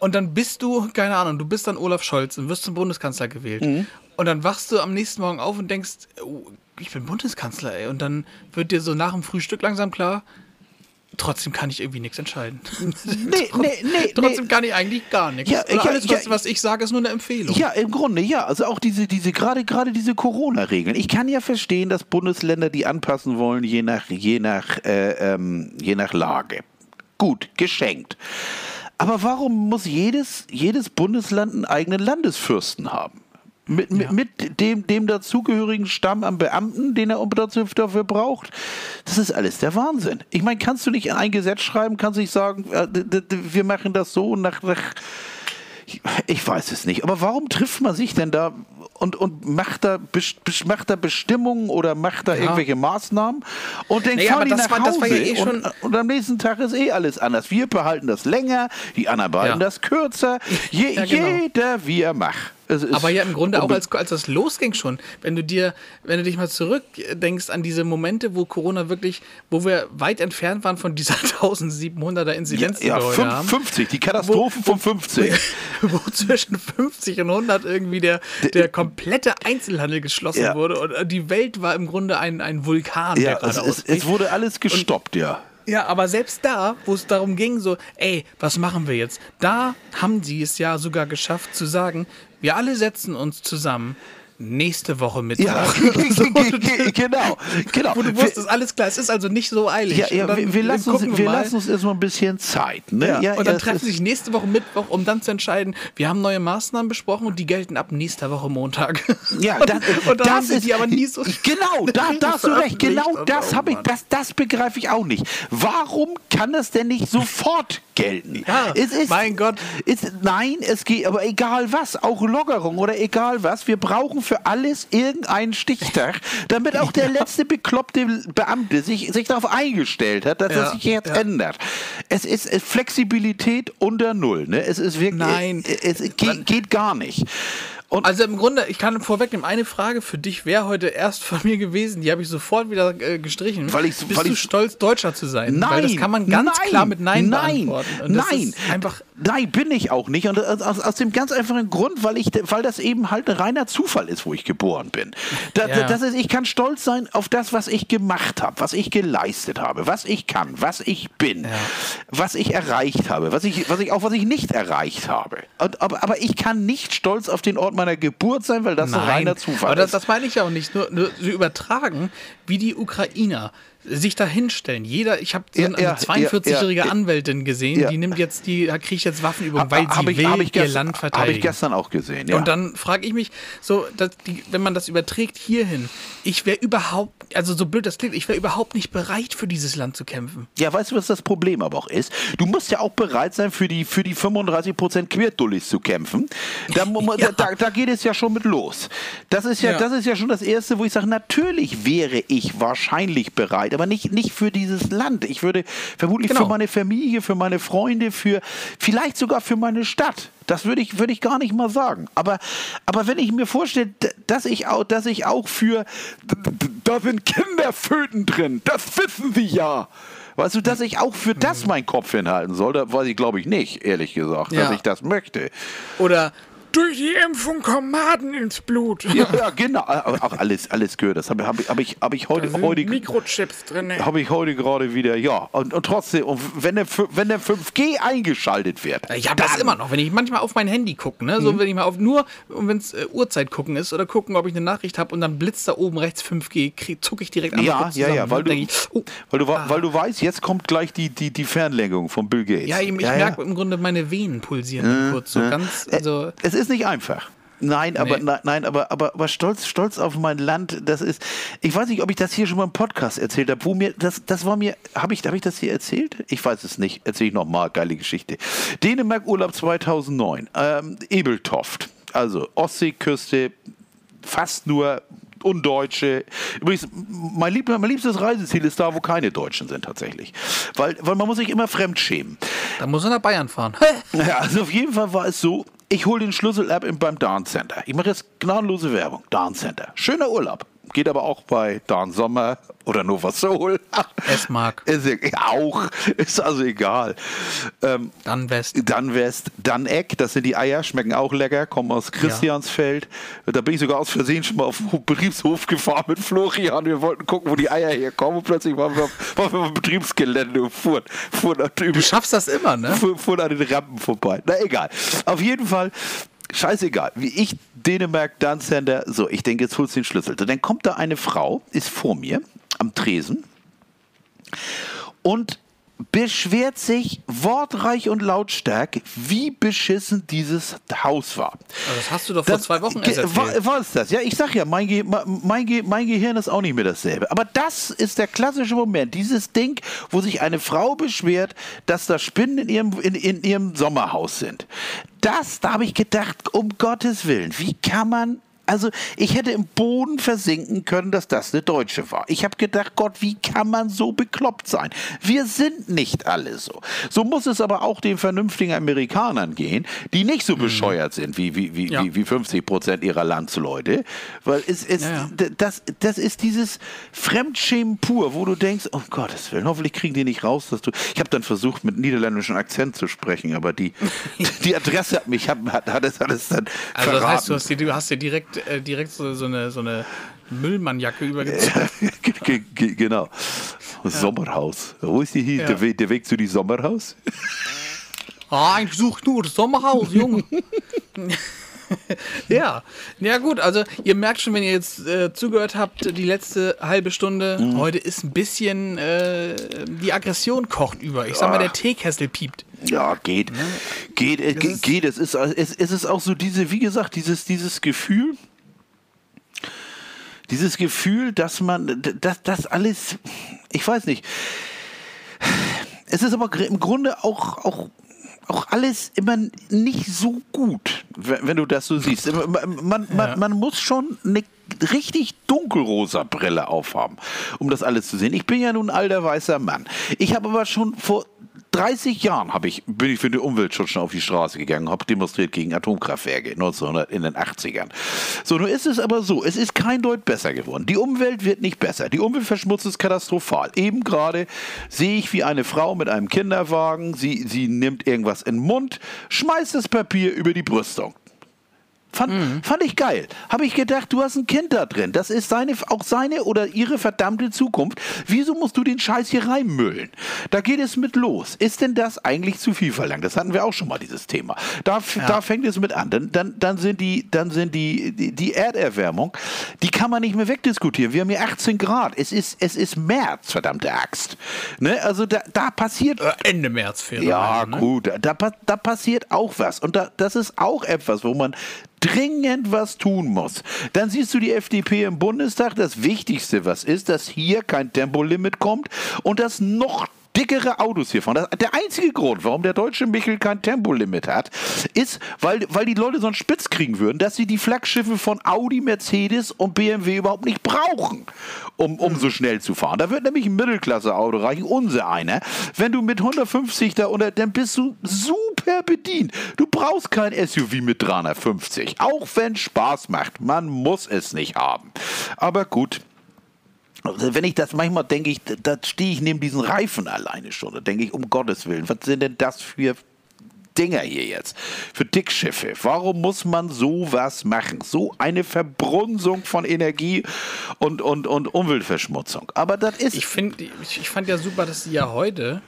S1: Und dann bist du, keine Ahnung, du bist dann Olaf Scholz und wirst zum Bundeskanzler gewählt.
S3: Mhm.
S1: Und dann wachst du am nächsten Morgen auf und denkst, oh, ich bin Bundeskanzler, ey. Und dann wird dir so nach dem Frühstück langsam klar, trotzdem kann ich irgendwie nichts entscheiden.
S3: Nee, nee, nee,
S1: trotzdem
S3: nee.
S1: kann ich eigentlich gar nichts.
S3: Ja,
S1: Oder
S3: ja,
S1: alles, was,
S3: ja.
S1: was ich sage, ist nur eine Empfehlung.
S3: Ja, im Grunde ja. Also auch diese, diese gerade gerade diese Corona-Regeln. Ich kann ja verstehen, dass Bundesländer die anpassen wollen, je nach je nach äh, ähm, je nach Lage. Gut, geschenkt. Aber warum muss jedes, jedes Bundesland einen eigenen Landesfürsten haben? Mit, mit, mit dem, dem dazugehörigen Stamm an Beamten, den er dafür, dafür braucht. Das ist alles der Wahnsinn. Ich meine, kannst du nicht in ein Gesetz schreiben, kannst du nicht sagen, äh, wir machen das so nach, nach ich weiß es nicht. Aber warum trifft man sich denn da und, und macht, da, macht da Bestimmungen oder macht da irgendwelche Maßnahmen und dann
S1: Naja,
S3: fahren die nach
S1: war-
S3: Hause
S1: ja eh
S3: und, und am nächsten Tag ist eh alles anders. Wir behalten das länger, die anderen behalten
S1: Ja.
S3: das kürzer. Je,
S1: Ja, genau.
S3: Jeder wie er macht.
S1: Aber ja, im Grunde auch als, als das losging schon. Wenn du dir, wenn du dich mal zurückdenkst an diese Momente, wo Corona wirklich, wo wir weit entfernt waren von dieser 1700er Inzidenz, die
S3: ja,
S1: wir heute
S3: fünf-
S1: haben.
S3: 50, die Katastrophen von 50.
S1: wo zwischen 50 und 100 irgendwie der, der komplette Einzelhandel geschlossen
S3: Ja.
S1: wurde und die Welt war im Grunde ein, ein Vulkan,
S3: Ja, es, es, es wurde alles gestoppt, ja.
S1: Ja, aber selbst da, wo es darum ging, so, ey, was machen wir jetzt? Da haben sie es ja sogar geschafft zu sagen, wir alle setzen uns zusammen nächste Woche mit.
S3: Ja, genau, genau.
S1: Wo du wusstest, alles klar, es ist also nicht so eilig.
S3: Ja, ja wir, wir, lassen uns, wir
S1: mal.
S3: lassen uns erstmal ein bisschen Zeit. Ne?
S1: Ja, und dann
S3: es
S1: treffen
S3: ist-
S1: sie sich nächste Woche Mittwoch, um dann zu entscheiden, wir haben neue Maßnahmen besprochen und die gelten ab nächster Woche Montag.
S3: Ja,
S1: und,
S3: das,
S1: und dann
S3: das ist
S1: die aber nie so.
S3: Genau, da, da hast du recht. Genau
S1: und
S3: das
S1: oh
S3: habe ich, das, das begreife ich auch nicht. Warum kann das denn nicht sofort gelten?
S1: Ja, mein Gott.
S3: Es, nein, es geht, aber egal was, auch Lockerung oder egal was, wir brauchen für alles irgendeinen Stichtag, damit auch der letzte bekloppte Beamte sich, sich darauf eingestellt hat, dass
S1: Ja,
S3: das sich jetzt
S1: ja.
S3: ändert. Es ist äh, Flexibilität unter Null. Ne? Es ist wirklich,
S1: Nein.
S3: es, es geht, geht gar nicht. Und
S1: Also im Grunde, ich kann vorwegnehmen, eine Frage für dich wäre heute erst von mir gewesen, die habe ich sofort wieder äh, gestrichen.
S3: Weil ich's-
S1: Bist
S3: weil
S1: du
S3: ich's-
S1: stolz, Deutscher zu sein?
S3: Nein,
S1: Weil das kann man ganz
S3: nein,
S1: klar mit Nein,
S3: nein,
S1: beantworten.
S3: Nein,
S1: einfach,
S3: nein, bin ich auch nicht. Und aus, aus dem ganz einfachen Grund, weil ich, weil das eben halt ein reiner Zufall ist, wo ich geboren bin. Da,
S1: Ja.
S3: das ist, ich kann stolz sein auf das, was ich gemacht habe, was ich geleistet habe, was ich kann, was ich bin, was ich erreicht habe, was ich, was ich auch was ich nicht erreicht habe. Und, aber, aber ich kann nicht stolz auf den Ort meiner Geburt sein, weil das ein reiner Zufall
S1: aber das,
S3: ist.
S1: das meine ich ja auch nicht. Nur, nur so übertragen, wie die Ukrainer sich da hinstellen. Jeder, ich habe so
S3: Ja,
S1: eine
S3: ja,
S1: also 42-jährige
S3: ja, ja.
S1: Anwältin gesehen, die nimmt jetzt die, kriegt jetzt Waffenübungen, weil sie
S3: ich-
S1: will ihr
S3: gestern-
S1: Land
S3: Habe
S1: verteidigen.
S3: ich gestern auch gesehen, ja.
S1: Und dann frage ich mich, so, die, wenn man das überträgt hierhin, ich wäre überhaupt, also so blöd das klingt, ich wäre überhaupt nicht bereit, für dieses Land zu kämpfen.
S3: Ja, weißt du, was das Problem aber auch ist? Du musst ja auch bereit sein, für die, für die 35% Quertullis zu kämpfen. Da,
S1: Ja.
S3: da, da geht es ja schon mit los. Das ist ja,
S1: Ja.
S3: das ist ja schon das Erste, wo ich sage, natürlich wäre ich wahrscheinlich bereit, aber nicht, nicht für dieses Land. Ich würde vermutlich
S1: Genau.
S3: für meine Familie, für meine Freunde, für vielleicht sogar für meine Stadt. Das würde ich, würde ich gar nicht mal sagen. Aber, aber wenn ich mir vorstelle, dass ich auch, dass ich auch für, da sind Kinderföten drin, das wissen Sie ja. Weißt du, dass ich auch für das meinen Kopf hinhalten soll, da weiß ich, glaube ich, nicht, ehrlich gesagt, dass
S1: Ja.
S3: ich das möchte.
S1: Oder durch die Impfung kommen Maden ins Blut.
S3: Ja, ja genau. Auch alles, alles gehört. Das habe hab ich, hab ich, hab ich heute, heute,
S1: Mikrochips drin.
S3: habe ich heute gerade wieder, ja. Und, und trotzdem, und wenn, der, wenn der 5G eingeschaltet wird.
S1: Ich habe das immer noch, wenn ich manchmal auf mein Handy gucke, ne?
S3: Mhm.
S1: so wenn ich mal auf nur, wenn es äh, Uhrzeit gucken ist oder gucken, ob ich eine Nachricht habe und dann blitzt da oben rechts 5G, krieg- zucke ich direkt einmal
S3: Ja, ja,
S1: zusammen.
S3: ja, weil
S1: Dann
S3: du,
S1: ich, oh,
S3: weil, du, wa- weil du weißt, jetzt kommt gleich die, die, die Fernlenkung von Bill Gates.
S1: ja, ich, ich merke im Grunde meine Venen pulsieren kurz, so ganz, also
S3: Es ist nicht einfach. Nein, aber
S1: Nee.
S3: nein, nein, aber, aber, aber stolz, stolz auf mein Land, das ist. Ich weiß nicht, ob ich das hier schon mal im Podcast erzählt habe, wo mir, das, das war mir, habe ich, hab ich das hier erzählt? Ich weiß es nicht. Erzähle ich nochmal, geile Geschichte. Dänemark Urlaub 2009, ähm, Ebeltoft, also Ostseeküste, fast nur Undeutsche. Übrigens, mein, lieb, mein liebstes Reiseziel ist da, wo keine Deutschen sind tatsächlich. Weil, weil man muss sich immer fremd schämen.
S1: da muss er nach Bayern fahren.
S3: Ja, also auf jeden Fall war es so, ich hole den Schlüssel ab im- beim Dance Center. Ich mache jetzt gnadenlose Werbung. Dance Center. Schöner Urlaub. Geht aber auch bei Dan Sommer oder Nova Soul.
S1: S-Mark.
S3: Ist ja, auch. Ist also egal. Ähm,
S1: Dann West.
S3: dann West, dann Eck, das sind die Eier, schmecken auch lecker, kommen aus Christiansfeld. Da bin ich sogar aus Versehen schon mal auf den Betriebshof gefahren mit Florian. Wir wollten gucken, wo die Eier herkommen. Und plötzlich waren wir, auf- waren wir auf dem Betriebsgelände und fuhren, fuhren
S1: Du schaffst das immer, ne?
S3: fuhr, fuhr an den Rampen vorbei. Na egal. Auf jeden Fall, scheißegal. Wie ich Dänemark Dance Center, so, ich denke, jetzt holst du den Schlüssel. So, Dann kommt da eine Frau, ist vor mir am Tresen und beschwert sich wortreich und lautstark, wie beschissen dieses Haus war.
S1: Also das hast du doch vor zwei Wochen erzählt.
S3: war es das? Ja, ich sag ja, mein, Ge mein, Ge mein Gehirn ist auch nicht mehr dasselbe. Aber das ist der klassische Moment, dieses Ding, wo sich eine Frau beschwert, dass da Spinnen in ihrem, in, in ihrem Sommerhaus sind. Das, da habe ich gedacht, um Gottes Willen, wie kann man also ich hätte im Boden versinken können, dass das eine Deutsche war. Ich habe gedacht, Gott, wie kann man so bekloppt sein? Wir sind nicht alle so. So muss es aber auch den vernünftigen Amerikanern gehen, die nicht so bescheuert sind wie, wie, wie,
S1: Mhm. Ja.
S3: wie, wie 50 Prozent ihrer Landsleute. Weil es, es,
S1: Ja, ja.
S3: Das, das ist dieses Fremdschämen pur, wo du denkst, um Gottes Willen, hoffentlich kriegen die nicht raus, dass du. Ich habe dann versucht, mit niederländischem Akzent zu sprechen, aber die, die Adresse hat mich, hat, hat, hat, es, hat es dann
S1: Also das
S3: verraten.
S1: heißt, du hast dir, du hast dir direkt, äh, direkt so, so eine, so eine Müllmannjacke übergezogen.
S3: Ge- ge- ge- genau. Sommerhaus. Wo ist die hier?
S1: Ja.
S3: Der, Weg, der Weg zu die Sommerhaus?
S1: Ah, ich suche nur Sommerhaus, Junge. ja, ja gut, also ihr merkt schon, wenn ihr jetzt äh, zugehört habt, die letzte halbe Stunde,
S3: Mhm.
S1: heute ist ein bisschen, äh, die Aggression kocht über. Ich sag mal, der Teekessel piept.
S3: Ja, geht. Geht, äh, geht. Es ist, es, es ist auch so diese, wie gesagt, dieses, dieses Gefühl, dieses Gefühl, dass man, dass das alles, ich weiß nicht. Es ist aber im Grunde auch, auch, auch alles immer nicht so gut, wenn, du das so siehst. Man, man, man, man muss schon eine richtig dunkelrosa Brille aufhaben, um das alles zu sehen. Ich bin ja nun ein alter weißer Mann. Ich habe aber schon vor 30 Jahren habe ich, bin ich für den Umweltschutz schon auf die Straße gegangen, habe demonstriert gegen Atomkraftwerke 1900 in den 80ern. So, nun ist es aber so, es ist kein Deut besser geworden. Die Umwelt wird nicht besser. Die Umweltverschmutzung ist katastrophal. Eben gerade sehe ich, wie eine Frau mit einem Kinderwagen, sie, sie nimmt irgendwas in den Mund, schmeißt das Papier über die Brüstung. Fand, fand ich geil. Habe ich gedacht, du hast ein Kind da drin. Das ist seine, auch seine oder ihre verdammte Zukunft. Wieso musst du den Scheiß hier reinmüllen? Da geht es mit los. Ist denn das eigentlich zu viel verlangt? Das hatten wir auch schon mal, dieses Thema. Da, f- da fängt es mit an. Dann, dann, dann sind, die, dann sind die, die, die Erderwärmung, die kann man nicht mehr wegdiskutieren. Wir haben hier 18 Grad. Es ist, es ist März, verdammte Axt. Ne? Also da, da passiert
S1: Äh, Ende März
S3: ja,
S1: ne?
S3: gut, da, pa- da passiert auch was. Und da, das ist auch etwas, wo man dringend was tun muss. Dann siehst du die FDP im Bundestag. Das Wichtigste, was ist, dass hier kein Tempolimit kommt und dass noch dickere Autos hier fahren. Das, der einzige Grund, warum der deutsche Michel kein Tempolimit hat, ist, weil, weil die Leute so einen Spitz kriegen würden, dass sie die Flaggschiffe von Audi, Mercedes und BMW überhaupt nicht brauchen, um, um so schnell zu fahren. Da wird nämlich ein Mittelklasse-Auto reichen, unser einer. Wenn du mit 150 da unter, dann bist du super bedient. Du brauchst kein SUV mit 350, auch wenn Spaß macht. Man muss es nicht haben. Aber gut. Wenn ich das manchmal denke, ich, da stehe ich neben diesen Reifen alleine schon. Da denke ich, um Gottes Willen, was sind denn das für Dinger hier jetzt? Für Dickschiffe. Warum muss man sowas machen? So eine Verbrunsung von Energie und, und, und Umweltverschmutzung. Aber das ist.
S1: Ich, find, ich, ich fand ja super, dass sie ja heute,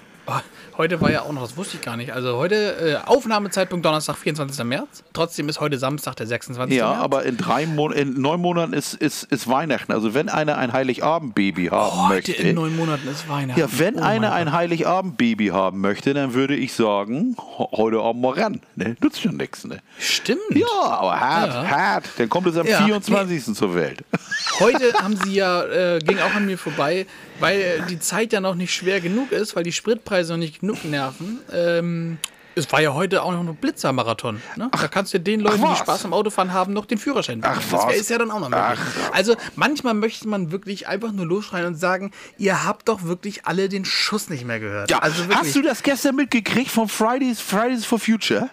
S1: heute war ja auch noch, das wusste ich gar nicht, also heute äh, Aufnahmezeitpunkt Donnerstag, 24. März. Trotzdem ist heute Samstag, der 26.
S3: ja,
S1: März.
S3: aber in drei Mon in neun Monaten ist, ist, ist Weihnachten. Also wenn einer ein Heiligabend-Baby haben
S1: Oh, heute
S3: möchte.
S1: in neun Monaten ist Weihnachten.
S3: Ja, wenn
S1: Oh
S3: einer ein Heiligabend-Baby haben möchte, dann würde ich sagen, heute Abend mal ran. Ne? Nützt schon nichts. Ne?
S1: Stimmt.
S3: Ja, aber hart,
S1: Ja.
S3: hart. Dann kommt es am
S1: Ja,
S3: 24. zur Welt.
S1: Heute haben sie ja, äh, ging auch an mir vorbei, weil äh, die Zeit ja noch nicht schwer genug ist, weil die Spritpreise noch nicht genug nerven. Ähm, es war ja heute auch noch ein Blitzermarathon. Ne? Da kannst du den Leuten, die? Spaß am Autofahren haben, noch den Führerschein
S3: Ach,
S1: geben. Das
S3: was?
S1: ist ja dann auch noch möglich.
S3: Ach.
S1: Also manchmal möchte man wirklich einfach nur losschreien und sagen, ihr habt doch wirklich alle den Schuss nicht mehr gehört.
S3: Ja,
S1: also wirklich.
S3: hast du das gestern mitgekriegt von Fridays, Fridays for Future?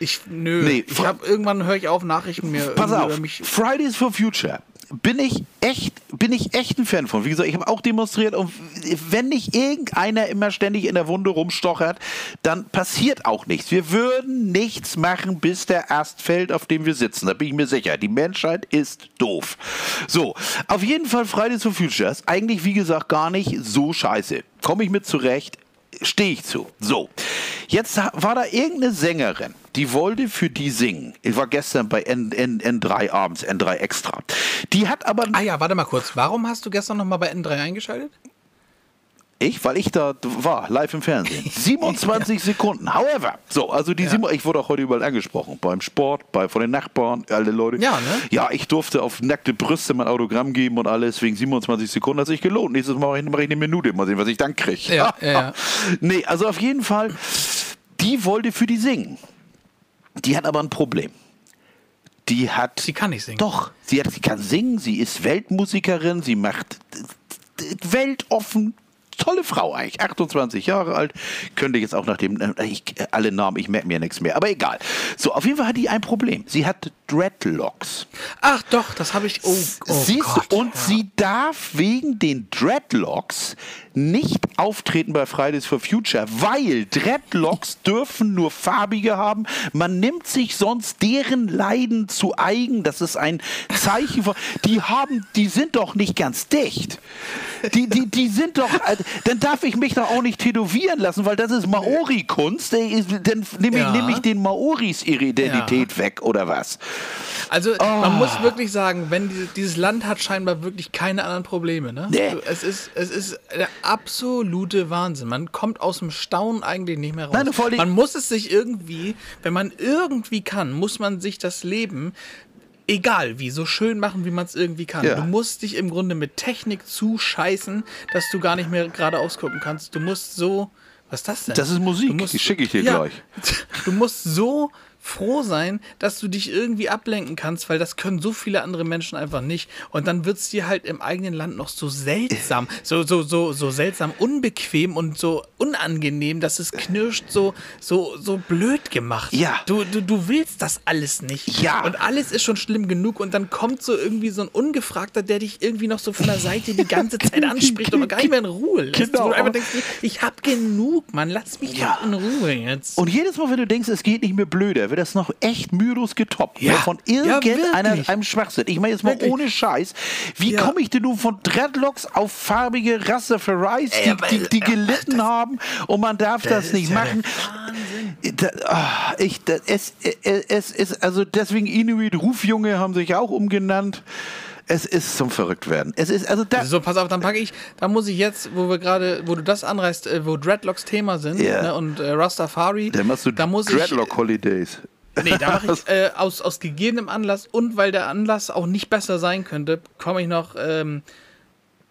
S1: Ich, nö.
S3: Nee,
S1: ich hab, irgendwann höre ich auf, Nachrichten mir
S3: Pass auf,
S1: über mich.
S3: Fridays for Future bin ich echt, bin ich echt ein Fan von. Wie gesagt, ich habe auch demonstriert und wenn nicht irgendeiner immer ständig in der Wunde rumstochert, dann passiert auch nichts. Wir würden nichts machen, bis der Ast fällt, auf dem wir sitzen. Da bin ich mir sicher. Die Menschheit ist doof. So, auf jeden Fall Fridays for Future ist eigentlich, wie gesagt, gar nicht so scheiße. Komme ich mit zurecht. Stehe ich zu. So. Jetzt war da irgendeine Sängerin, die wollte für die singen. Ich war gestern bei N, N, N3 abends, N3 Extra. Die hat aber.
S1: Ah ja, warte mal kurz. Warum hast du gestern noch mal bei N3 eingeschaltet?
S3: Ich, weil ich da war, live im Fernsehen. 27 Sekunden. However, so, also die Simo- ich wurde auch heute überall angesprochen. Beim Sport, bei, von den Nachbarn, alle Leute.
S1: Ja, ne?
S3: Ja, ich durfte auf nackte Brüste mein Autogramm geben und alles wegen 27 Sekunden. Hat sich gelohnt. Nächstes Mal mache ich, mache ich eine Minute. Mal sehen, was ich dann kriege.
S1: Ja, ja, ja.
S3: Nee, also auf jeden Fall, die wollte für die singen. Die hat aber ein Problem. Die hat.
S1: Sie kann nicht singen.
S3: Doch, sie, hat, sie kann singen, sie ist Weltmusikerin, sie macht weltoffen. Tolle Frau eigentlich, 28 Jahre alt. Könnte jetzt auch nach dem, äh, ich, äh, alle Namen, ich merke mir nichts mehr, aber egal. So, auf jeden Fall hat die ein Problem. Sie hat Dreadlocks.
S1: Ach doch, das habe ich. Oh, oh Gott.
S3: du, und sie darf wegen den Dreadlocks nicht auftreten bei Fridays for Future, weil Dreadlocks dürfen nur farbige haben. Man nimmt sich sonst deren Leiden zu eigen. Das ist ein Zeichen von. Die haben, die sind doch nicht ganz dicht. Die, die, die sind doch. äh, Dann darf ich mich doch auch nicht tätowieren lassen, weil das ist Maori-Kunst. Äh, Dann nehme ich,
S1: Ja.
S3: nehm ich den Maoris ihre Identität weg, oder was?
S1: Also
S3: Oh.
S1: man muss wirklich sagen, wenn diese, dieses Land hat scheinbar wirklich keine anderen Probleme. Ne?
S3: Nee.
S1: Es, ist, es ist der absolute Wahnsinn. Man kommt aus dem Staunen eigentlich nicht mehr raus.
S3: Nein, vor
S1: man muss es sich irgendwie, wenn man irgendwie kann, muss man sich das Leben egal wie, so schön machen, wie man es irgendwie kann.
S3: Ja.
S1: Du musst dich im Grunde mit Technik zuscheißen, dass du gar nicht mehr geradeaus gucken kannst. Du musst so. Was ist das denn?
S3: Das ist Musik,
S1: musst-
S3: die schicke ich dir
S1: ja,
S3: gleich.
S1: Du musst so froh sein, dass du dich irgendwie ablenken kannst, weil das können so viele andere Menschen einfach nicht. Und dann wird es dir halt im eigenen Land noch so seltsam, so, so, so, so seltsam unbequem und so unangenehm, dass es knirscht, so, so, so blöd gemacht.
S3: Ja.
S1: Du, du, du willst das alles nicht.
S3: Ja.
S1: Und alles ist schon schlimm genug und dann kommt so irgendwie so ein Ungefragter, der dich irgendwie noch so von der Seite die ganze Zeit anspricht und man gar nicht mehr in Ruhe lässt.
S3: Genau.
S1: Einfach denkst, ich hab genug, Mann, lass mich
S3: Ja.
S1: doch in Ruhe jetzt.
S3: Und jedes Mal, wenn du denkst, es geht nicht mehr blöder, wird das noch echt mühelos getoppt.
S1: Ja.
S3: Ne? Von
S1: Ja,
S3: irgendeiner
S1: wirklich.
S3: einem Schwachsinn. Ich meine jetzt mal
S1: Wirklich.
S3: ohne Scheiß. Wie
S1: Ja.
S3: komme ich denn nun von Dreadlocks auf farbige Rastafaris, die, die, die gelitten haben und man darf das,
S1: ist
S3: nicht machen? Da, ah, ich, da, es, es, es also deswegen Inuit Rufjunge haben sich auch umgenannt. Es ist zum Verrücktwerden. Es ist, also da,
S1: So, pass auf, dann packe ich, da muss ich jetzt, wo wir gerade, wo du das anreißt, äh, wo Dreadlocks Thema sind
S3: Ja.
S1: ne, und äh, Rastafari,
S3: da machst du
S1: da muss
S3: Dreadlock Holidays.
S1: ich, nee, da mache ich äh, aus, aus gegebenem Anlass und weil der Anlass auch nicht besser sein könnte, komme ich noch, ähm,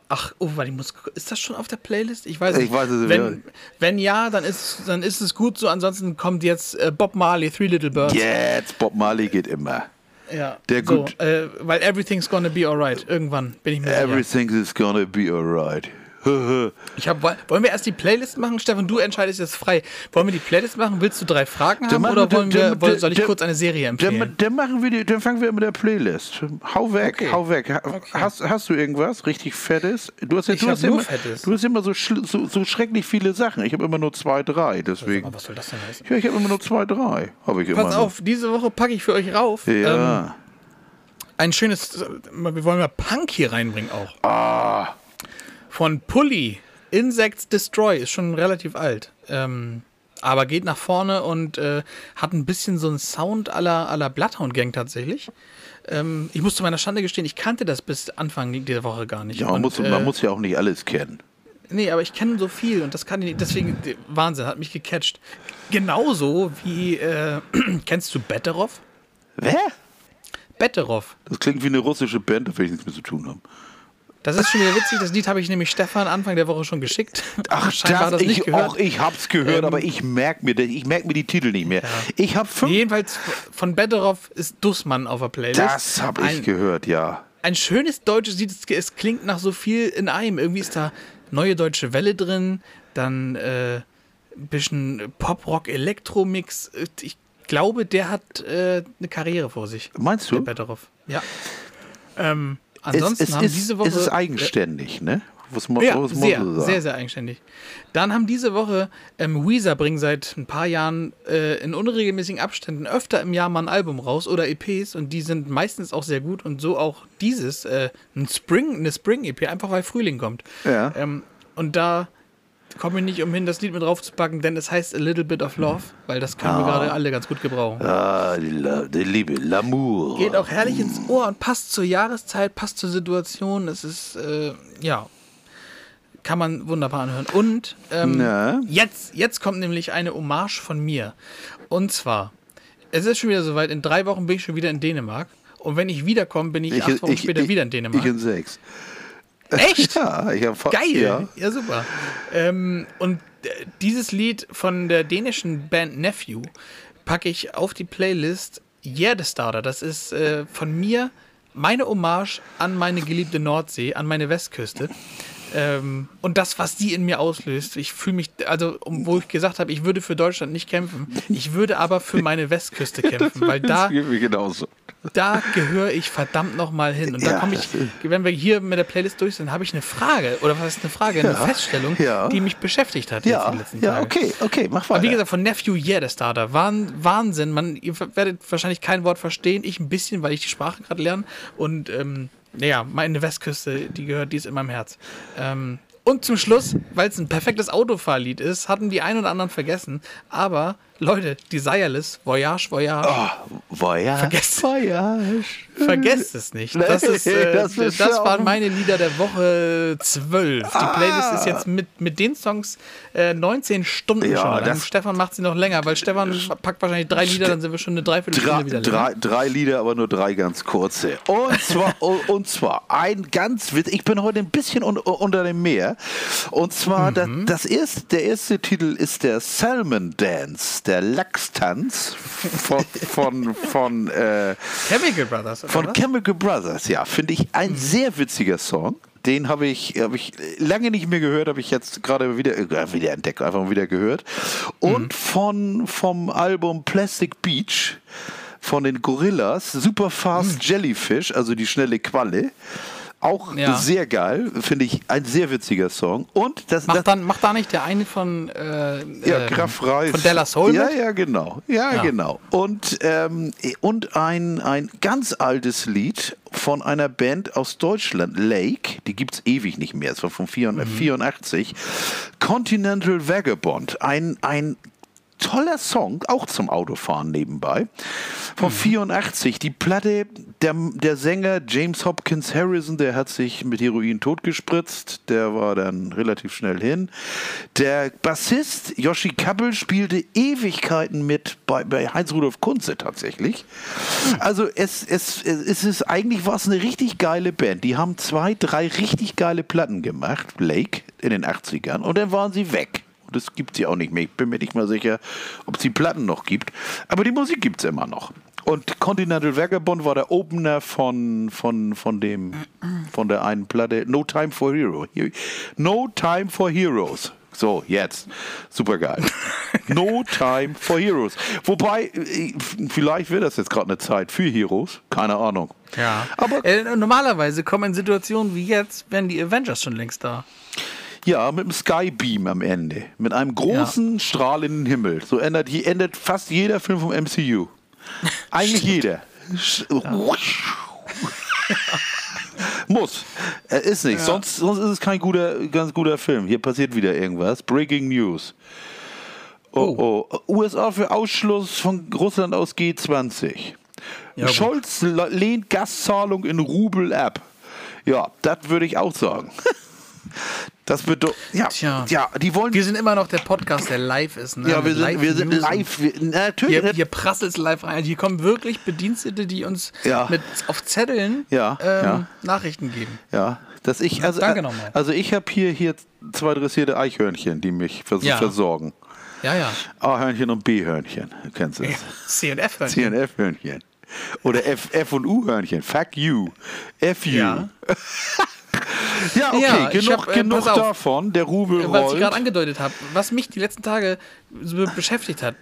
S1: ach, oh, warte, ich muss, ist das schon auf der Playlist? Ich weiß
S3: Ich
S1: nicht.
S3: weiß es
S1: wenn,
S3: nicht.
S1: wenn ja, dann ist, dann ist es gut so, ansonsten kommt jetzt äh, Bob Marley, Three Little Birds.
S3: Jetzt, Bob Marley geht immer.
S1: Ja,
S3: Der
S1: so,
S3: gut-
S1: Äh, weil everything's gonna be alright, irgendwann bin ich mir sicher.
S3: Everything is gonna be alright.
S1: Ich hab, woll- wollen wir erst die Playlist machen? Stefan, du entscheidest jetzt frei. Wollen wir die Playlist machen? Willst du drei Fragen haben
S3: machen-
S1: oder wollen wir,
S3: der-
S1: woll- soll ich kurz eine Serie empfehlen?
S3: dann, machen wir die, dann fangen wir mit der Playlist. Hau weg,
S1: Okay.
S3: hau weg.
S1: Okay.
S3: Hast, hast du irgendwas richtig Fettes? Du hast, ja-
S1: Ich
S3: du hast immer,
S1: Fettes.
S3: Du hast immer so, so, so schrecklich viele Sachen. Ich habe immer nur zwei, drei. Deswegen.
S1: Was soll das denn heißen?
S3: Ja, ich habe immer nur zwei, drei. Ich immer
S1: Pass
S3: nur.
S1: auf, diese Woche packe ich für euch rauf. Ähm,
S3: Ja.
S1: ein schönes, wir wollen mal Punk hier reinbringen auch.
S3: ah,
S1: Von Pully, Insects Destroy, ist schon relativ alt. Ähm, aber geht nach vorne und äh, hat ein bisschen so einen Sound aller aller Bloodhound Gang tatsächlich. Ähm, ich muss zu meiner Schande gestehen, ich kannte das bis Anfang der Woche gar nicht.
S3: ja, man,
S1: Und,
S3: muss,
S1: äh,
S3: man muss ja auch nicht alles kennen.
S1: Nee, aber ich kenne so viel und das kann ich nicht. Deswegen, die- Wahnsinn, hat mich gecatcht. Genauso wie, äh, kennst du Betterov?
S3: Wer?
S1: Betterov.
S3: Das klingt wie eine russische Band, da will ich nichts mehr zu tun haben.
S1: Das ist schon wieder witzig. Das Lied habe ich nämlich Stefan Anfang der Woche schon geschickt.
S3: Ach,
S1: scheinbar
S3: das,
S1: es nicht
S3: ich,
S1: gehört.
S3: auch ich hab's gehört,
S1: Ähm,
S3: aber ich merk mir, ich merk mir die Titel nicht mehr. Ich habe fünf.
S1: Jedenfalls von Betterov ist Dussmann auf der Playlist.
S3: Das habe ich gehört, ja.
S1: ein schönes deutsches Lied. Es, klingt nach so viel in einem. Irgendwie ist da neue deutsche Welle drin, dann äh, ein bisschen Pop-Rock-Elektro-Mix. Ich glaube, der hat äh, eine Karriere vor sich.
S3: Meinst
S1: Der
S3: du?
S1: Betteroff. Ja. Ähm, ansonsten
S3: es,
S1: haben
S3: ist,
S1: diese Woche.
S3: es ist eigenständig, ne? Was, mo-
S1: Ja,
S3: was muss
S1: sehr,
S3: man sagen?
S1: sehr, sehr eigenständig. Dann haben diese Woche ähm, Weezer bringen seit ein paar Jahren äh, in unregelmäßigen Abständen öfter im Jahr mal ein Album raus oder EPs und die sind meistens auch sehr gut und so auch dieses, äh, ein Spring, eine Spring-EP, einfach weil Frühling kommt.
S3: Ja.
S1: Ähm, und da komme ich nicht umhin, das Lied mit draufzupacken, denn es heißt A Little Bit of Love, weil das können wir gerade alle ganz gut gebrauchen.
S3: Ah, die, La, die Liebe, L'amour.
S1: Geht auch herrlich ins Ohr und passt zur Jahreszeit, passt zur Situation. Es ist, äh, ja, Kann man wunderbar anhören. Und ähm, jetzt, jetzt kommt nämlich eine Hommage von mir. Und zwar, es ist schon wieder soweit, in drei Wochen bin ich schon wieder in Dänemark. Und wenn ich wiederkomme, bin ich, acht Wochen später wieder in Dänemark.
S3: Ich in sechs.
S1: Echt?
S3: Ja, ich hab,
S1: Geil.
S3: Ja.
S1: Ja, super. Ähm, und äh, dieses Lied von der dänischen Band Nephew packe ich auf die Playlist Yeah the Starter. Das ist äh, von mir meine Hommage an meine geliebte Nordsee, an meine Westküste. Ähm, und das, was die in mir auslöst, ich fühle mich, also um, wo ich gesagt habe, ich würde für Deutschland nicht kämpfen, ich würde aber für meine Westküste kämpfen, weil da,
S3: genauso.
S1: da gehöre ich verdammt nochmal hin. Und da komme ich, wenn wir hier mit der Playlist durch sind, habe ich eine Frage, oder was ist eine Frage, eine
S3: Ja,
S1: Feststellung,
S3: ja.
S1: die mich beschäftigt hat jetzt
S3: Ja, ja, okay, okay, mach
S1: Aber wie
S3: weiter.
S1: gesagt, von Nephew Yeah, der Starter. Wahn, Wahnsinn. Man, ihr werdet wahrscheinlich kein Wort verstehen. Ich ein bisschen, weil ich die Sprache gerade lerne. Und ähm, naja, meine Westküste, die gehört, die ist in meinem Herz. Ähm, und zum Schluss, weil es ein perfektes Autofahrlied ist, hatten die einen oder anderen vergessen. Aber Leute, Desireless, Voyage, Voyage,
S3: Oh, Voyage.
S1: Vergesst-
S3: Voyage.
S1: vergesst es nicht. Das, ist, äh,
S3: Das
S1: das,
S3: ist ja
S1: waren meine Lieder der Woche 12. Die Playlist ist jetzt mit, mit den Songs äh, 19 Stunden
S3: Ja,
S1: schon lang.
S3: das-
S1: Stefan macht sie noch länger, weil Stefan packt wahrscheinlich drei Lieder, dann sind wir schon eine
S3: Drei,
S1: Dreiviertelstunde wieder
S3: drei, drei Lieder, aber nur drei ganz kurze. Und zwar, und zwar ein ganz witz. Ich bin heute ein bisschen un, unter dem Meer. Und zwar,
S1: Mhm.
S3: das, das erste, der erste Titel ist der Salmon Dance, der Lachstanz von, von, von, äh,
S1: Chemical Brothers,
S3: von
S1: was?
S3: Chemical Brothers. Ja, finde ich ein sehr witziger Song. Den habe ich, hab ich lange nicht mehr gehört, habe ich jetzt gerade wieder, äh, wieder entdeckt, einfach mal wieder gehört. Und von, vom Album Plastic Beach von den Gorillas, Super Fast Jellyfish, also die schnelle Qualle. Auch
S1: Ja.
S3: sehr geil, finde ich ein sehr witziger Song. Und das, das
S1: Macht, dann, macht da nicht der eine von, äh,
S3: ja,
S1: äh,
S3: Graf Reis.
S1: von Della Soul
S3: Ja,
S1: mit?
S3: ja, genau. Ja,
S1: Ja.
S3: genau. Und, ähm, und ein, ein ganz altes Lied von einer Band aus Deutschland, Lake, die gibt es ewig nicht mehr, es war von 1984, Continental Vagabond. Ein, ein toller Song, auch zum Autofahren nebenbei. Von 84. Die Platte, der, der Sänger James Hopkins Harrison, der hat sich mit Heroin totgespritzt. Der war dann relativ schnell hin. Der Bassist Yoshi Kappel spielte Ewigkeiten mit bei, bei Heinz-Rudolf Kunze tatsächlich. Also es, es, es ist eigentlich was eine richtig geile Band. Die haben zwei, drei richtig geile Platten gemacht, Lake, in den 80ern. Und dann waren sie weg. Und das gibt sie auch nicht mehr. Ich bin mir nicht mal sicher, ob es die Platten noch gibt. Aber die Musik gibt es immer noch. Und Continental Vagabond war der Opener von, von, von dem, von der einen Platte No Time for Hero. No Time for Heroes. So, jetzt. Super geil. No Time for Heroes. Wobei, äh, vielleicht wird das jetzt gerade eine Zeit für Heroes. Keine Ahnung.
S1: Ja.
S3: Aber
S1: äh, normalerweise kommen in Situationen wie jetzt, wären die Avengers schon längst da.
S3: Ja, mit einem Skybeam am Ende. Mit einem großen strahlenden Himmel. So endet, endet fast jeder Film vom MCU. Eigentlich jeder. Sch- Muss. Er ist nicht. Sonst, sonst ist es kein guter, ganz guter Film. Hier passiert wieder irgendwas. Breaking News. Oh, oh. USA für Ausschluss von Russland aus G20.
S1: Ja.
S3: Scholz lehnt Gaszahlung in Rubel ab. Ja, das würde ich auch sagen. Das bedeutet, ja,
S1: Tja.
S3: ja, die wollen,
S1: Wir sind immer noch der Podcast, der live ist. Ne?
S3: ja, wir sind, wir sind live. Wir, natürlich,
S1: Hier, hier prasselt live rein. Hier kommen wirklich Bedienstete, die uns
S3: Ja.
S1: mit auf Zetteln
S3: Ja,
S1: ähm,
S3: ja.
S1: Nachrichten geben.
S3: ja, dass ich, also,
S1: Danke nochmal.
S3: also ich habe hier, hier zwei dressierte Eichhörnchen, die mich vers
S1: Ja.
S3: versorgen.
S1: Ja, ja.
S3: A-Hörnchen und B-Hörnchen, du kennst es.
S1: C und F hören.
S3: C und F-Hörnchen. Oder F, F und U-Hörnchen. Fuck you. F you.
S1: Ja.
S3: Okay,
S1: Ja, ich
S3: genug,
S1: hab, äh,
S3: genug davon. Der Rubel
S1: Was ich
S3: rollt.
S1: gerade angedeutet habe, was mich die letzten Tage so beschäftigt hat.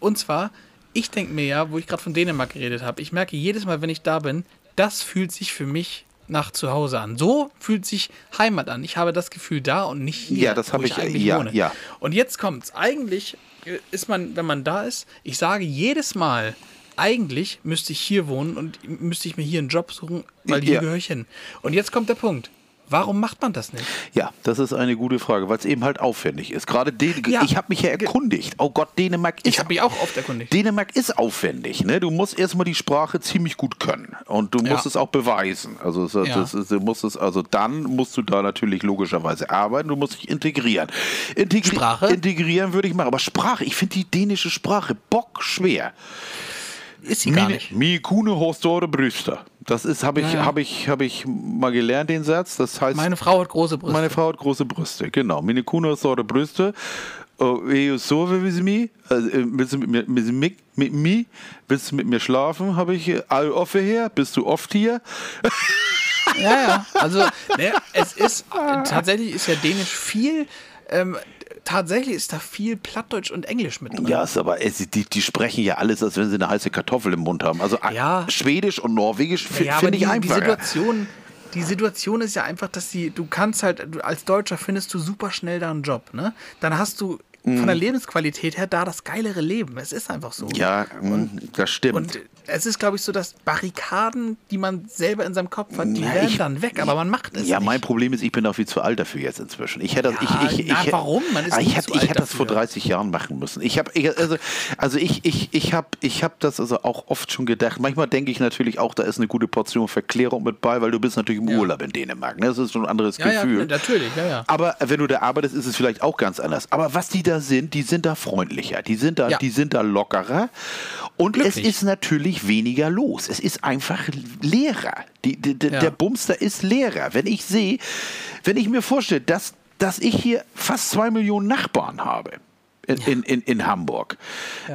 S1: Und zwar, ich denke mir ja, wo ich gerade von Dänemark geredet habe, ich merke jedes Mal, wenn ich da bin, das fühlt sich für mich nach zu Hause an. So fühlt sich Heimat an. Ich habe das Gefühl da und nicht hier,
S3: Ja, das hab
S1: wo
S3: ich-
S1: eigentlich
S3: ja,
S1: wohne.
S3: ja.
S1: Und jetzt kommt's. Eigentlich ist man, wenn man da ist, ich sage jedes Mal, eigentlich müsste ich hier wohnen und müsste ich mir hier einen Job suchen, weil hier
S3: Ja.
S1: gehöre ich hin. Und jetzt kommt der Punkt. Warum macht man das nicht?
S3: Ja, das ist eine gute Frage, weil es eben halt aufwendig ist. Gerade Dän
S1: Ja.
S3: ich habe mich ja erkundigt. Oh Gott, Dänemark ist
S1: Ich habe mich auch oft erkundigt.
S3: Dänemark ist aufwendig. Ne? Du musst erstmal die Sprache ziemlich gut können und du
S1: Ja.
S3: musst es auch beweisen. Also, es,
S1: Ja.
S3: das ist, du musst es, also dann musst du da natürlich logischerweise arbeiten. Du musst dich integrieren. Integri
S1: Sprache?
S3: Integrieren würde ich machen, aber Sprache, ich finde die dänische Sprache bockschwer.
S1: Ist sie gar
S3: Mine,
S1: nicht.
S3: mi Kuhne har store Brüste. Das ist, habe ich,
S1: Ja, ja.
S3: habe ich, habe ich mal gelernt, den Satz. Das heißt,
S1: Meine Frau hat große Brüste.
S3: meine Frau hat große Brüste, genau. Meine Kuhne hat store Brüste. Eh, so also, äh, willst du mit mir, mit, mit, willst du mit mir schlafen? Habe ich äh, all offen her? Bist du oft hier?
S1: Ja, ja. Also, ne, es ist tatsächlich ist ja Dänisch viel. Ähm, tatsächlich ist da viel Plattdeutsch und Englisch mit drin.
S3: Ja, ist aber die, die sprechen ja alles, als wenn sie eine heiße Kartoffel im Mund haben. Also äh,
S1: Ja.
S3: Schwedisch und Norwegisch
S1: Ja,
S3: finde ich
S1: die, die. Situation, die Situation ist ja einfach, dass die, du kannst halt, als Deutscher findest du super schnell da einen Job, ne? Dann hast du von der Lebensqualität her da das geilere Leben. Es ist einfach so.
S3: Mhm. ja, mh, das stimmt.
S1: Und es ist, glaube ich, so, dass Barrikaden, die man selber in seinem Kopf hat, die
S3: Ja,
S1: werden
S3: ich-
S1: dann weg, aber man macht es
S3: Ja,
S1: nicht.
S3: mein Problem ist, ich bin auch viel zu alt dafür jetzt inzwischen. Ich hätte,
S1: Ja,
S3: ich, ich,
S1: na,
S3: ich,
S1: warum? Man ist
S3: Ah, ich, hätte, ich hätte das vor
S1: dafür.
S3: 30 Jahren machen müssen. Ich habe, also, also ich, ich, ich habe, ich habe das also auch oft schon gedacht. Manchmal denke ich natürlich auch, da ist eine gute Portion Verklärung mit bei, weil du bist natürlich im Urlaub in Dänemark. Ne? Das ist schon ein anderes
S1: ja, ja,
S3: Gefühl.
S1: natürlich, ja, ja.
S3: Aber wenn du da arbeitest, ist es vielleicht auch ganz anders. Aber was die da sind, die sind da freundlicher, die sind da,
S1: Ja.
S3: die sind da lockerer. Und es
S1: Glücklich.
S3: ist natürlich weniger los. Es ist einfach leerer. Die, die,
S1: Ja.
S3: Der Bumster ist leerer. Wenn ich sehe, wenn ich mir vorstelle, dass, dass ich hier fast zwei Millionen Nachbarn habe in, in, in, in Hamburg.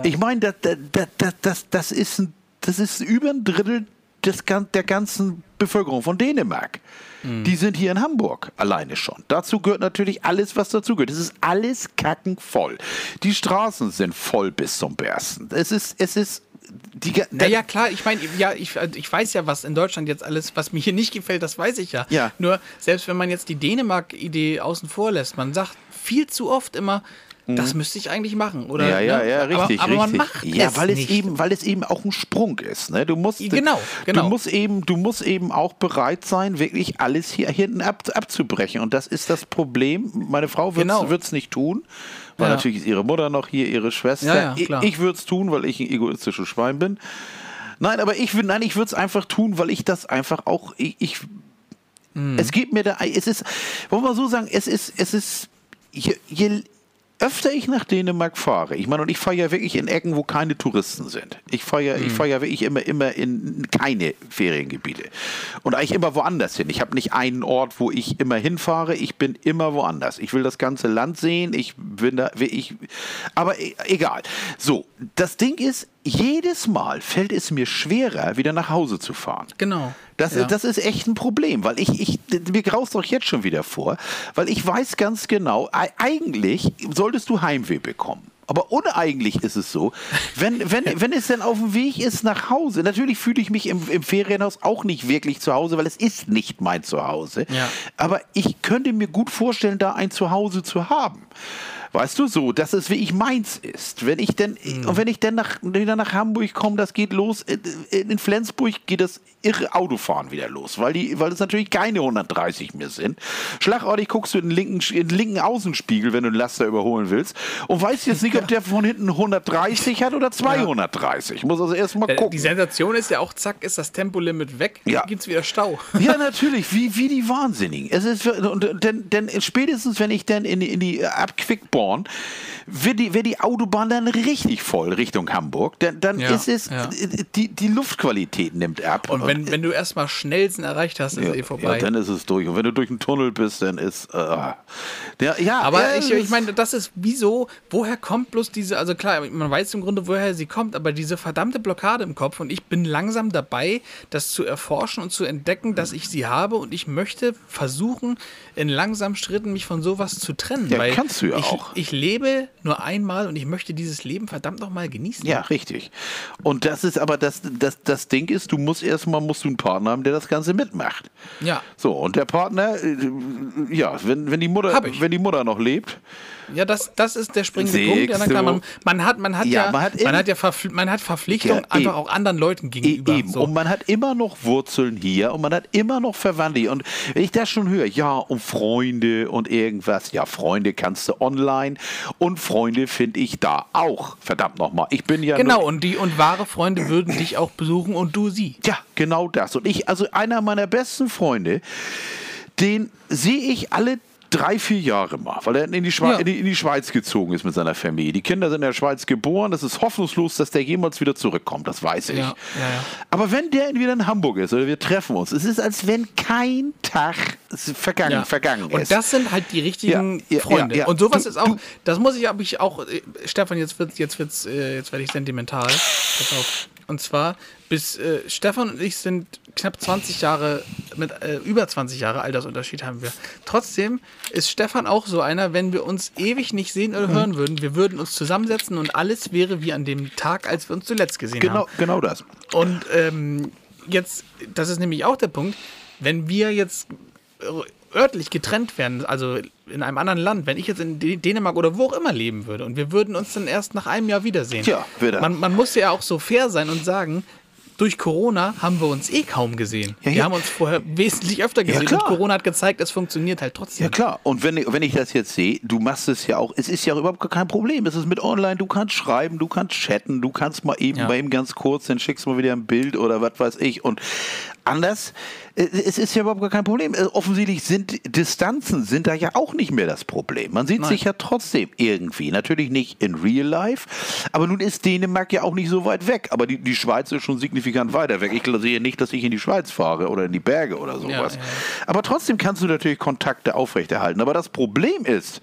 S3: Ich meine, das, das, das, das, das, ist ein, das ist über ein Drittel des, der ganzen Bevölkerung von Dänemark. Die sind hier in Hamburg alleine schon. Dazu gehört natürlich alles, was dazu gehört. Es ist alles kackenvoll. Die Straßen sind voll bis zum Bersten. Es ist, es ist, die,
S1: Naja, klar, ich meine, ja, ich, ich weiß ja, was in Deutschland jetzt alles, was mir hier nicht gefällt, das weiß ich ja.
S3: Ja.
S1: Nur, selbst wenn man jetzt die Dänemark-Idee außen vor lässt, man sagt viel zu oft immer, das müsste ich eigentlich machen. Oder,
S3: Mhm. Ja, ja,
S1: ne?
S3: ja, richtig,
S1: aber, aber
S3: richtig.
S1: man macht
S3: ja,
S1: es
S3: weil es
S1: nicht.
S3: eben, weil es eben auch ein Sprung ist. Ne? Du musst,
S1: Genau, genau.
S3: Du musst eben, du musst eben auch bereit sein, wirklich alles hier hinten ab, abzubrechen. Und das ist das Problem. Meine Frau wird es
S1: Genau.
S3: nicht tun, weil
S1: Ja.
S3: natürlich ist ihre Mutter noch hier, ihre Schwester.
S1: Ja, ja,
S3: ich würde es tun, weil ich ein egoistisches Schwein bin. Nein, aber ich, würd- nein, ich würde es einfach tun, weil ich das einfach auch, ich, ich
S1: Hm.
S3: es geht mir da, es ist, wollen wir so sagen, es ist, es ist, je, je öfter ich nach Dänemark fahre, ich meine, und ich fahre ja wirklich in Ecken, wo keine Touristen sind. Ich fahre ja,
S1: Hm.
S3: ich fahre ja wirklich immer, immer in keine Feriengebiete. Und eigentlich immer woanders hin. Ich habe nicht einen Ort, wo ich immer hinfahre, ich bin immer woanders. Ich will das ganze Land sehen, ich bin da, ich, aber e- egal. So, das Ding ist, jedes Mal fällt es mir schwerer, wieder nach Hause zu fahren.
S1: Genau.
S3: Das,
S1: Ja.
S3: das ist echt ein Problem, weil ich, ich mir graust doch jetzt schon wieder vor, weil ich weiß ganz genau, ei- eigentlich solltest du Heimweh bekommen. Aber uneigentlich ist es so, wenn, wenn, wenn es dann auf dem Weg ist nach Hause, natürlich fühle ich mich im, im Ferienhaus auch nicht wirklich zu Hause, weil es ist nicht mein Zuhause.
S1: Ja.
S3: Aber ich könnte mir gut vorstellen, da ein Zuhause zu haben. Weißt du, so, dass es wirklich meins ist. Wenn ich denn, und wenn ich dann nach, wieder nach Hamburg komme, das geht los, in, in Flensburg geht das irre Autofahren wieder los, weil die, weil es natürlich keine 130 mehr sind. Schlagartig guckst du in den linken, in den linken Außenspiegel, wenn du einen Laster überholen willst, und weißt jetzt nicht, ob der von hinten 130 hat oder 230. Ich muss also erst mal
S1: Äh,
S3: gucken.
S1: Die Sensation ist ja auch, zack, ist das Tempolimit weg,
S3: Ja.
S1: gibt's wieder Stau.
S3: Ja, natürlich, wie, wie die Wahnsinnigen. Es ist, und, denn, denn spätestens, wenn ich dann in, die- in die ab Quickborn, wird die, wird die Autobahn dann richtig voll Richtung Hamburg. Dann, dann
S1: Ja,
S3: ist es,
S1: ja.
S3: die, die Luftqualität nimmt ab.
S1: Und wenn, wenn du erstmal Schnellsten erreicht hast, ist
S3: ja,
S1: eh
S3: ja,
S1: vorbei.
S3: dann ist es durch. Und wenn du durch einen Tunnel bist, dann ist. Äh, ja, ja,
S1: Aber
S3: ja,
S1: ich, ich meine, das ist wieso, woher kommt bloß diese, also klar, man weiß im Grunde, woher sie kommt, aber diese verdammte Blockade im Kopf und ich bin langsam dabei, das zu erforschen und zu entdecken, dass ich sie habe und ich möchte versuchen, in langsamen Schritten mich von sowas zu trennen.
S3: Ja, kannst du ja
S1: ich,
S3: auch. Auch.
S1: Ich lebe nur einmal und ich möchte dieses Leben verdammt noch mal genießen.
S3: Ja, richtig. Und das ist aber das, das, das Ding ist, du musst erstmal musst du einen Partner haben, der das Ganze mitmacht.
S1: Ja.
S3: So, und der Partner, äh, ja, wenn, wenn, die Mutter, wenn die Mutter noch lebt,
S1: Ja, das, das ist der springende Punkt. Ja, klar, man, man hat, man hat
S3: Ja,
S1: ja,
S3: man hat
S1: man hat ja, Verpfli man hat Verpflichtungen
S3: Ja,
S1: einfach auch anderen Leuten
S3: E-
S1: gegenüber.
S3: Eben.
S1: So.
S3: Und man hat immer noch Wurzeln hier und man hat immer noch Verwandte. Und wenn ich das schon höre, ja, um Freunde und irgendwas. Ja, Freunde kannst du online und Freunde finde ich da auch. Verdammt nochmal. Ich bin ja.
S1: genau, und die und wahre Freunde würden dich auch besuchen und du sie.
S3: Ja, genau das. Und ich, also einer meiner besten Freunde, den sehe ich alle drei, vier Jahre mal, weil er in die, Schweiz,
S1: Ja.
S3: in, die, in die Schweiz gezogen ist mit seiner Familie. Die Kinder sind in der Schweiz geboren. Es ist hoffnungslos, dass der jemals wieder zurückkommt. Das weiß ich.
S1: Ja, ja.
S3: Aber wenn der wieder in Hamburg ist oder wir treffen uns, es ist, als wenn kein Tag vergangen, vergangen
S1: Und
S3: ist.
S1: das sind halt die richtigen Freunde. Und sowas
S3: Du-
S1: ist auch, das muss ich, habe ich auch, äh, Stefan, jetzt wird's, jetzt wird's, äh, jetzt werde ich sentimental. Pass auf. Und zwar, bis äh, Stefan und ich sind knapp 20 Jahre, mit äh, über 20 Jahre Altersunterschied haben wir. Trotzdem ist Stefan auch so einer, wenn wir uns ewig nicht sehen
S3: Mhm.
S1: oder hören würden, wir würden uns zusammensetzen und alles wäre wie an dem Tag, als wir uns zuletzt gesehen
S3: genau,
S1: haben.
S3: genau das.
S1: Und ähm, jetzt, das ist nämlich auch der Punkt, wenn wir jetzt örtlich getrennt werden, also in einem anderen Land, wenn ich jetzt in Dä- Dänemark oder wo auch immer leben würde und wir würden uns dann erst nach einem Jahr wiedersehen.
S3: Tja, wieder.
S1: Man, man muss ja auch so fair sein und sagen, durch Corona haben wir uns eh kaum gesehen.
S3: Ja,
S1: wir
S3: ja.
S1: haben uns vorher wesentlich öfter gesehen
S3: klar.
S1: Corona hat gezeigt, es funktioniert halt trotzdem.
S3: Ja klar, und wenn, wenn ich das jetzt sehe, du machst es ja auch, es ist ja überhaupt kein Problem. Es ist mit online, du kannst schreiben, du kannst chatten, du kannst mal eben,
S1: Ja.
S3: mal eben ganz kurz, dann schickst du mal wieder ein Bild oder was weiß ich. Und anders, äh, es ist ja überhaupt gar kein Problem. Äh, Offensichtlich sind Distanzen sind da ja auch nicht mehr das Problem. Man sieht
S1: Nein.
S3: sich ja trotzdem irgendwie. Natürlich nicht in real life, aber nun ist Dänemark ja auch nicht so weit weg. Aber die, die Schweiz ist schon signifikant weiter weg. Ich sehe nicht, dass ich in die Schweiz fahre oder in die Berge oder sowas.
S1: ja, ja.
S3: Aber trotzdem kannst du natürlich Kontakte aufrechterhalten. Aber das Problem ist,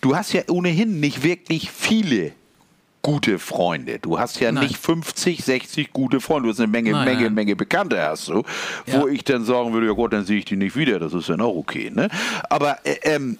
S3: du hast ja ohnehin nicht wirklich viele gute Freunde. Du hast ja
S1: Nein.
S3: nicht 50, 60 gute Freunde. Du hast eine Menge,
S1: Nein,
S3: Menge. Menge Bekannte hast du, wo
S1: Ja.
S3: ich dann sagen würde, ja Gott, dann sehe ich die nicht wieder. Das ist dann auch okay. Ne? Aber äh, ähm,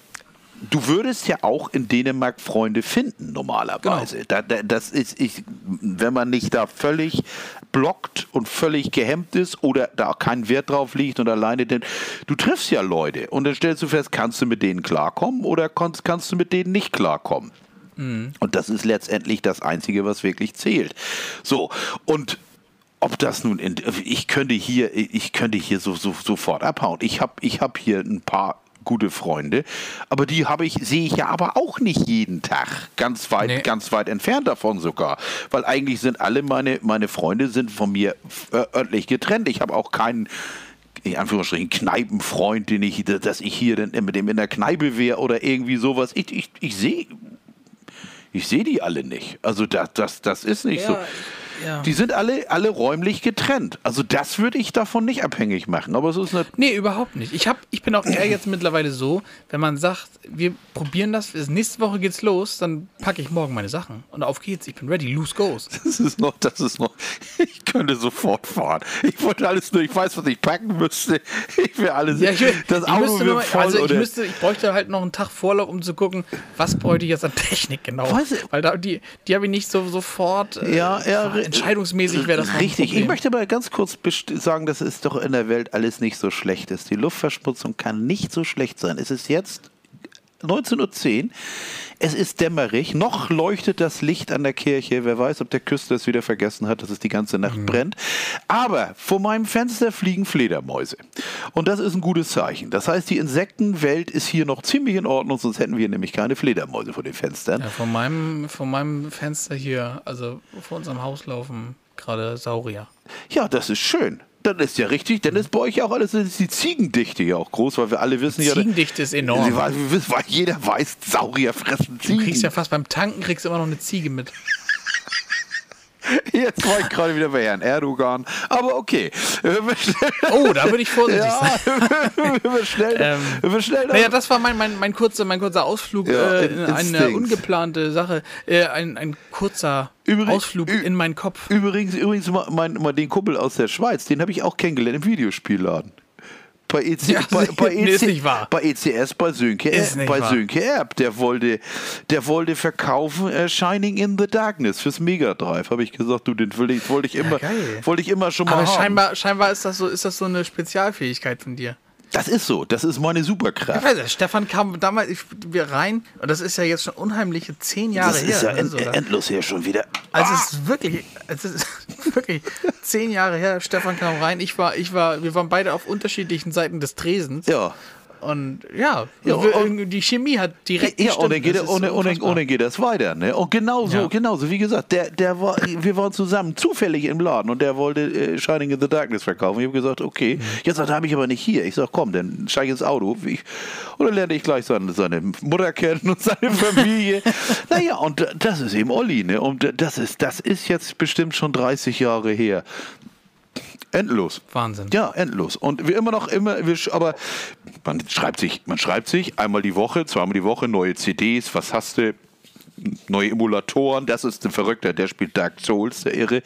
S3: du würdest ja auch in Dänemark Freunde finden, normalerweise.
S1: Genau.
S3: Da, da, das ist, ich, wenn man nicht da völlig blockt und völlig gehemmt ist oder da auch keinen Wert drauf liegt und alleine, denn du triffst ja Leute und dann stellst du fest, kannst du mit denen klarkommen oder kannst, kannst du mit denen nicht klarkommen. Und das ist letztendlich das Einzige, was wirklich zählt. So, und ob das nun, in, ich könnte hier, ich könnte hier so, so, sofort abhauen. Ich habe ich hab hier ein paar gute Freunde, aber die habe ich, sehe ich ja aber auch nicht jeden Tag. Ganz weit,
S1: Nee.
S3: ganz weit entfernt davon sogar. Weil eigentlich sind alle meine, meine Freunde sind von mir äh, örtlich getrennt. Ich habe auch keinen in Anführungsstrichen Kneipenfreund, den ich, dass ich hier dann mit dem in der Kneipe wäre oder irgendwie sowas. Ich, ich, ich sehe ich sehe die alle nicht. Also das, das, das ist nicht so.
S1: Ja.
S3: Die sind alle, alle räumlich getrennt. Also das würde ich davon nicht abhängig machen. Aber es ist eine.
S1: Nee, überhaupt nicht. Ich, hab, ich bin auch eher jetzt mittlerweile so, wenn man sagt, wir probieren das, nächste Woche geht's los, dann packe ich morgen meine Sachen. Und auf geht's, ich bin ready, loose goes.
S3: Das ist noch, das ist noch. Ich könnte sofort fahren. Ich wollte alles nur, ich weiß, was ich packen müsste. Ich wäre alles.
S1: Ja, ich,
S3: das
S1: ich
S3: Auto
S1: nur, mal-
S3: voll
S1: also ich müsste, ich bräuchte halt noch einen Tag Vorlauf, um zu gucken, was bräuchte ich jetzt an Technik genau.
S3: Weiß ich-
S1: Weil da die, die habe ich nicht so sofort. Äh,
S3: Ja, ja,
S1: entscheidungsmäßig wäre das
S3: Richtig. Ich möchte aber ganz kurz sagen, dass es doch in der Welt alles nicht so schlecht ist. Die Luftverschmutzung kann nicht so schlecht sein. Es ist jetzt 19.10 Uhr. Es ist dämmerig. Noch leuchtet das Licht an der Kirche. Wer weiß, ob der Küster es wieder vergessen hat, dass es die ganze Nacht
S1: Mhm.
S3: brennt. Aber vor meinem Fenster fliegen Fledermäuse. Und das ist ein gutes Zeichen. Das heißt, die Insektenwelt ist hier noch ziemlich in Ordnung, sonst hätten wir nämlich keine Fledermäuse vor den Fenstern.
S1: Ja, von, meinem, von meinem Fenster hier, also vor unserem Haus laufen gerade Saurier.
S3: Ja, das ist schön. Dann ist ja richtig, dann ist bei euch auch alles, dann ist die Ziegendichte ja auch groß, weil wir alle wissen ja.
S1: Ziegendichte ist enorm.
S3: Weil, weil jeder weiß, Saurier fressen
S1: Du
S3: Ziegen.
S1: kriegst ja fast beim Tanken kriegst du immer noch eine Ziege mit.
S3: Jetzt war ich gerade wieder bei Herrn Erdogan. Aber okay.
S1: Oh, da würde ich vorsichtig
S3: ja,
S1: sein.
S3: wir schnell,
S1: Ähm,
S3: wir schnell
S1: Naja, das war mein, mein, mein, kurzer, mein kurzer Ausflug
S3: Ja,
S1: äh,
S3: in-
S1: eine ungeplante Sache. Äh, ein, ein kurzer
S3: Übrig-
S1: Ausflug in meinen Kopf.
S3: Übrigens, übrigens mal, mein, mal den Kumpel aus der Schweiz, den habe ich auch kennengelernt im Videospielladen. Bei, EC,
S1: Ja,
S3: bei, bei,
S1: nee,
S3: EC,
S1: nicht wahr.
S3: bei ECS, bei Sönke, bei
S1: wahr.
S3: Sönke Erb, der wollte, der wollte verkaufen äh, Shining in the Darkness fürs Mega Drive. Habe ich gesagt, du, den will ich, wollte ich immer,
S1: geil.
S3: wollte ich immer schon mal
S1: Aber
S3: haben.
S1: scheinbar, scheinbar ist das so, ist das so eine Spezialfähigkeit von dir.
S3: Das ist so, das ist meine
S1: Ich
S3: Superkraft.
S1: weiß nicht, Stefan kam damals ich, wir rein und das ist ja jetzt schon unheimliche zehn Jahre
S3: Das
S1: her.
S3: ist ja end,
S1: so,
S3: endlos hier schon wieder.
S1: Also
S3: Ah!
S1: es ist wirklich, es ist wirklich zehn Jahre her. Stefan kam rein. Ich war, ich war, wir waren beide auf unterschiedlichen Seiten des Tresens.
S3: Ja.
S1: Und ja,
S3: Ja, und-
S1: die Chemie hat direkt
S3: Ja,
S1: gestimmt.
S3: geht,
S1: Das unfassbar.
S3: und dann geht das weiter. Ne? Und genauso,
S1: Ja.
S3: genauso, wie gesagt, der, der war, wir waren zusammen zufällig im Laden und der wollte äh, Shining in the Darkness verkaufen. Ich habe gesagt, okay, jetzt sagt er, habe ich aber nicht hier. Ich sage, komm, dann steige ich ins Auto. Ich, und dann lerne ich gleich seine, seine Mutter kennen und seine Familie. naja, und das ist eben Olli. Ne? Und das ist, das ist jetzt bestimmt schon 30 Jahre her. Endlos.
S1: Wahnsinn.
S3: Ja, endlos. Und wir immer noch immer, wir, aber man schreibt sich, man schreibt sich einmal die Woche, zweimal die Woche neue CDs. Was hast du? Neue Emulatoren, das ist ein Verrückter, der spielt Dark Souls, der Irre.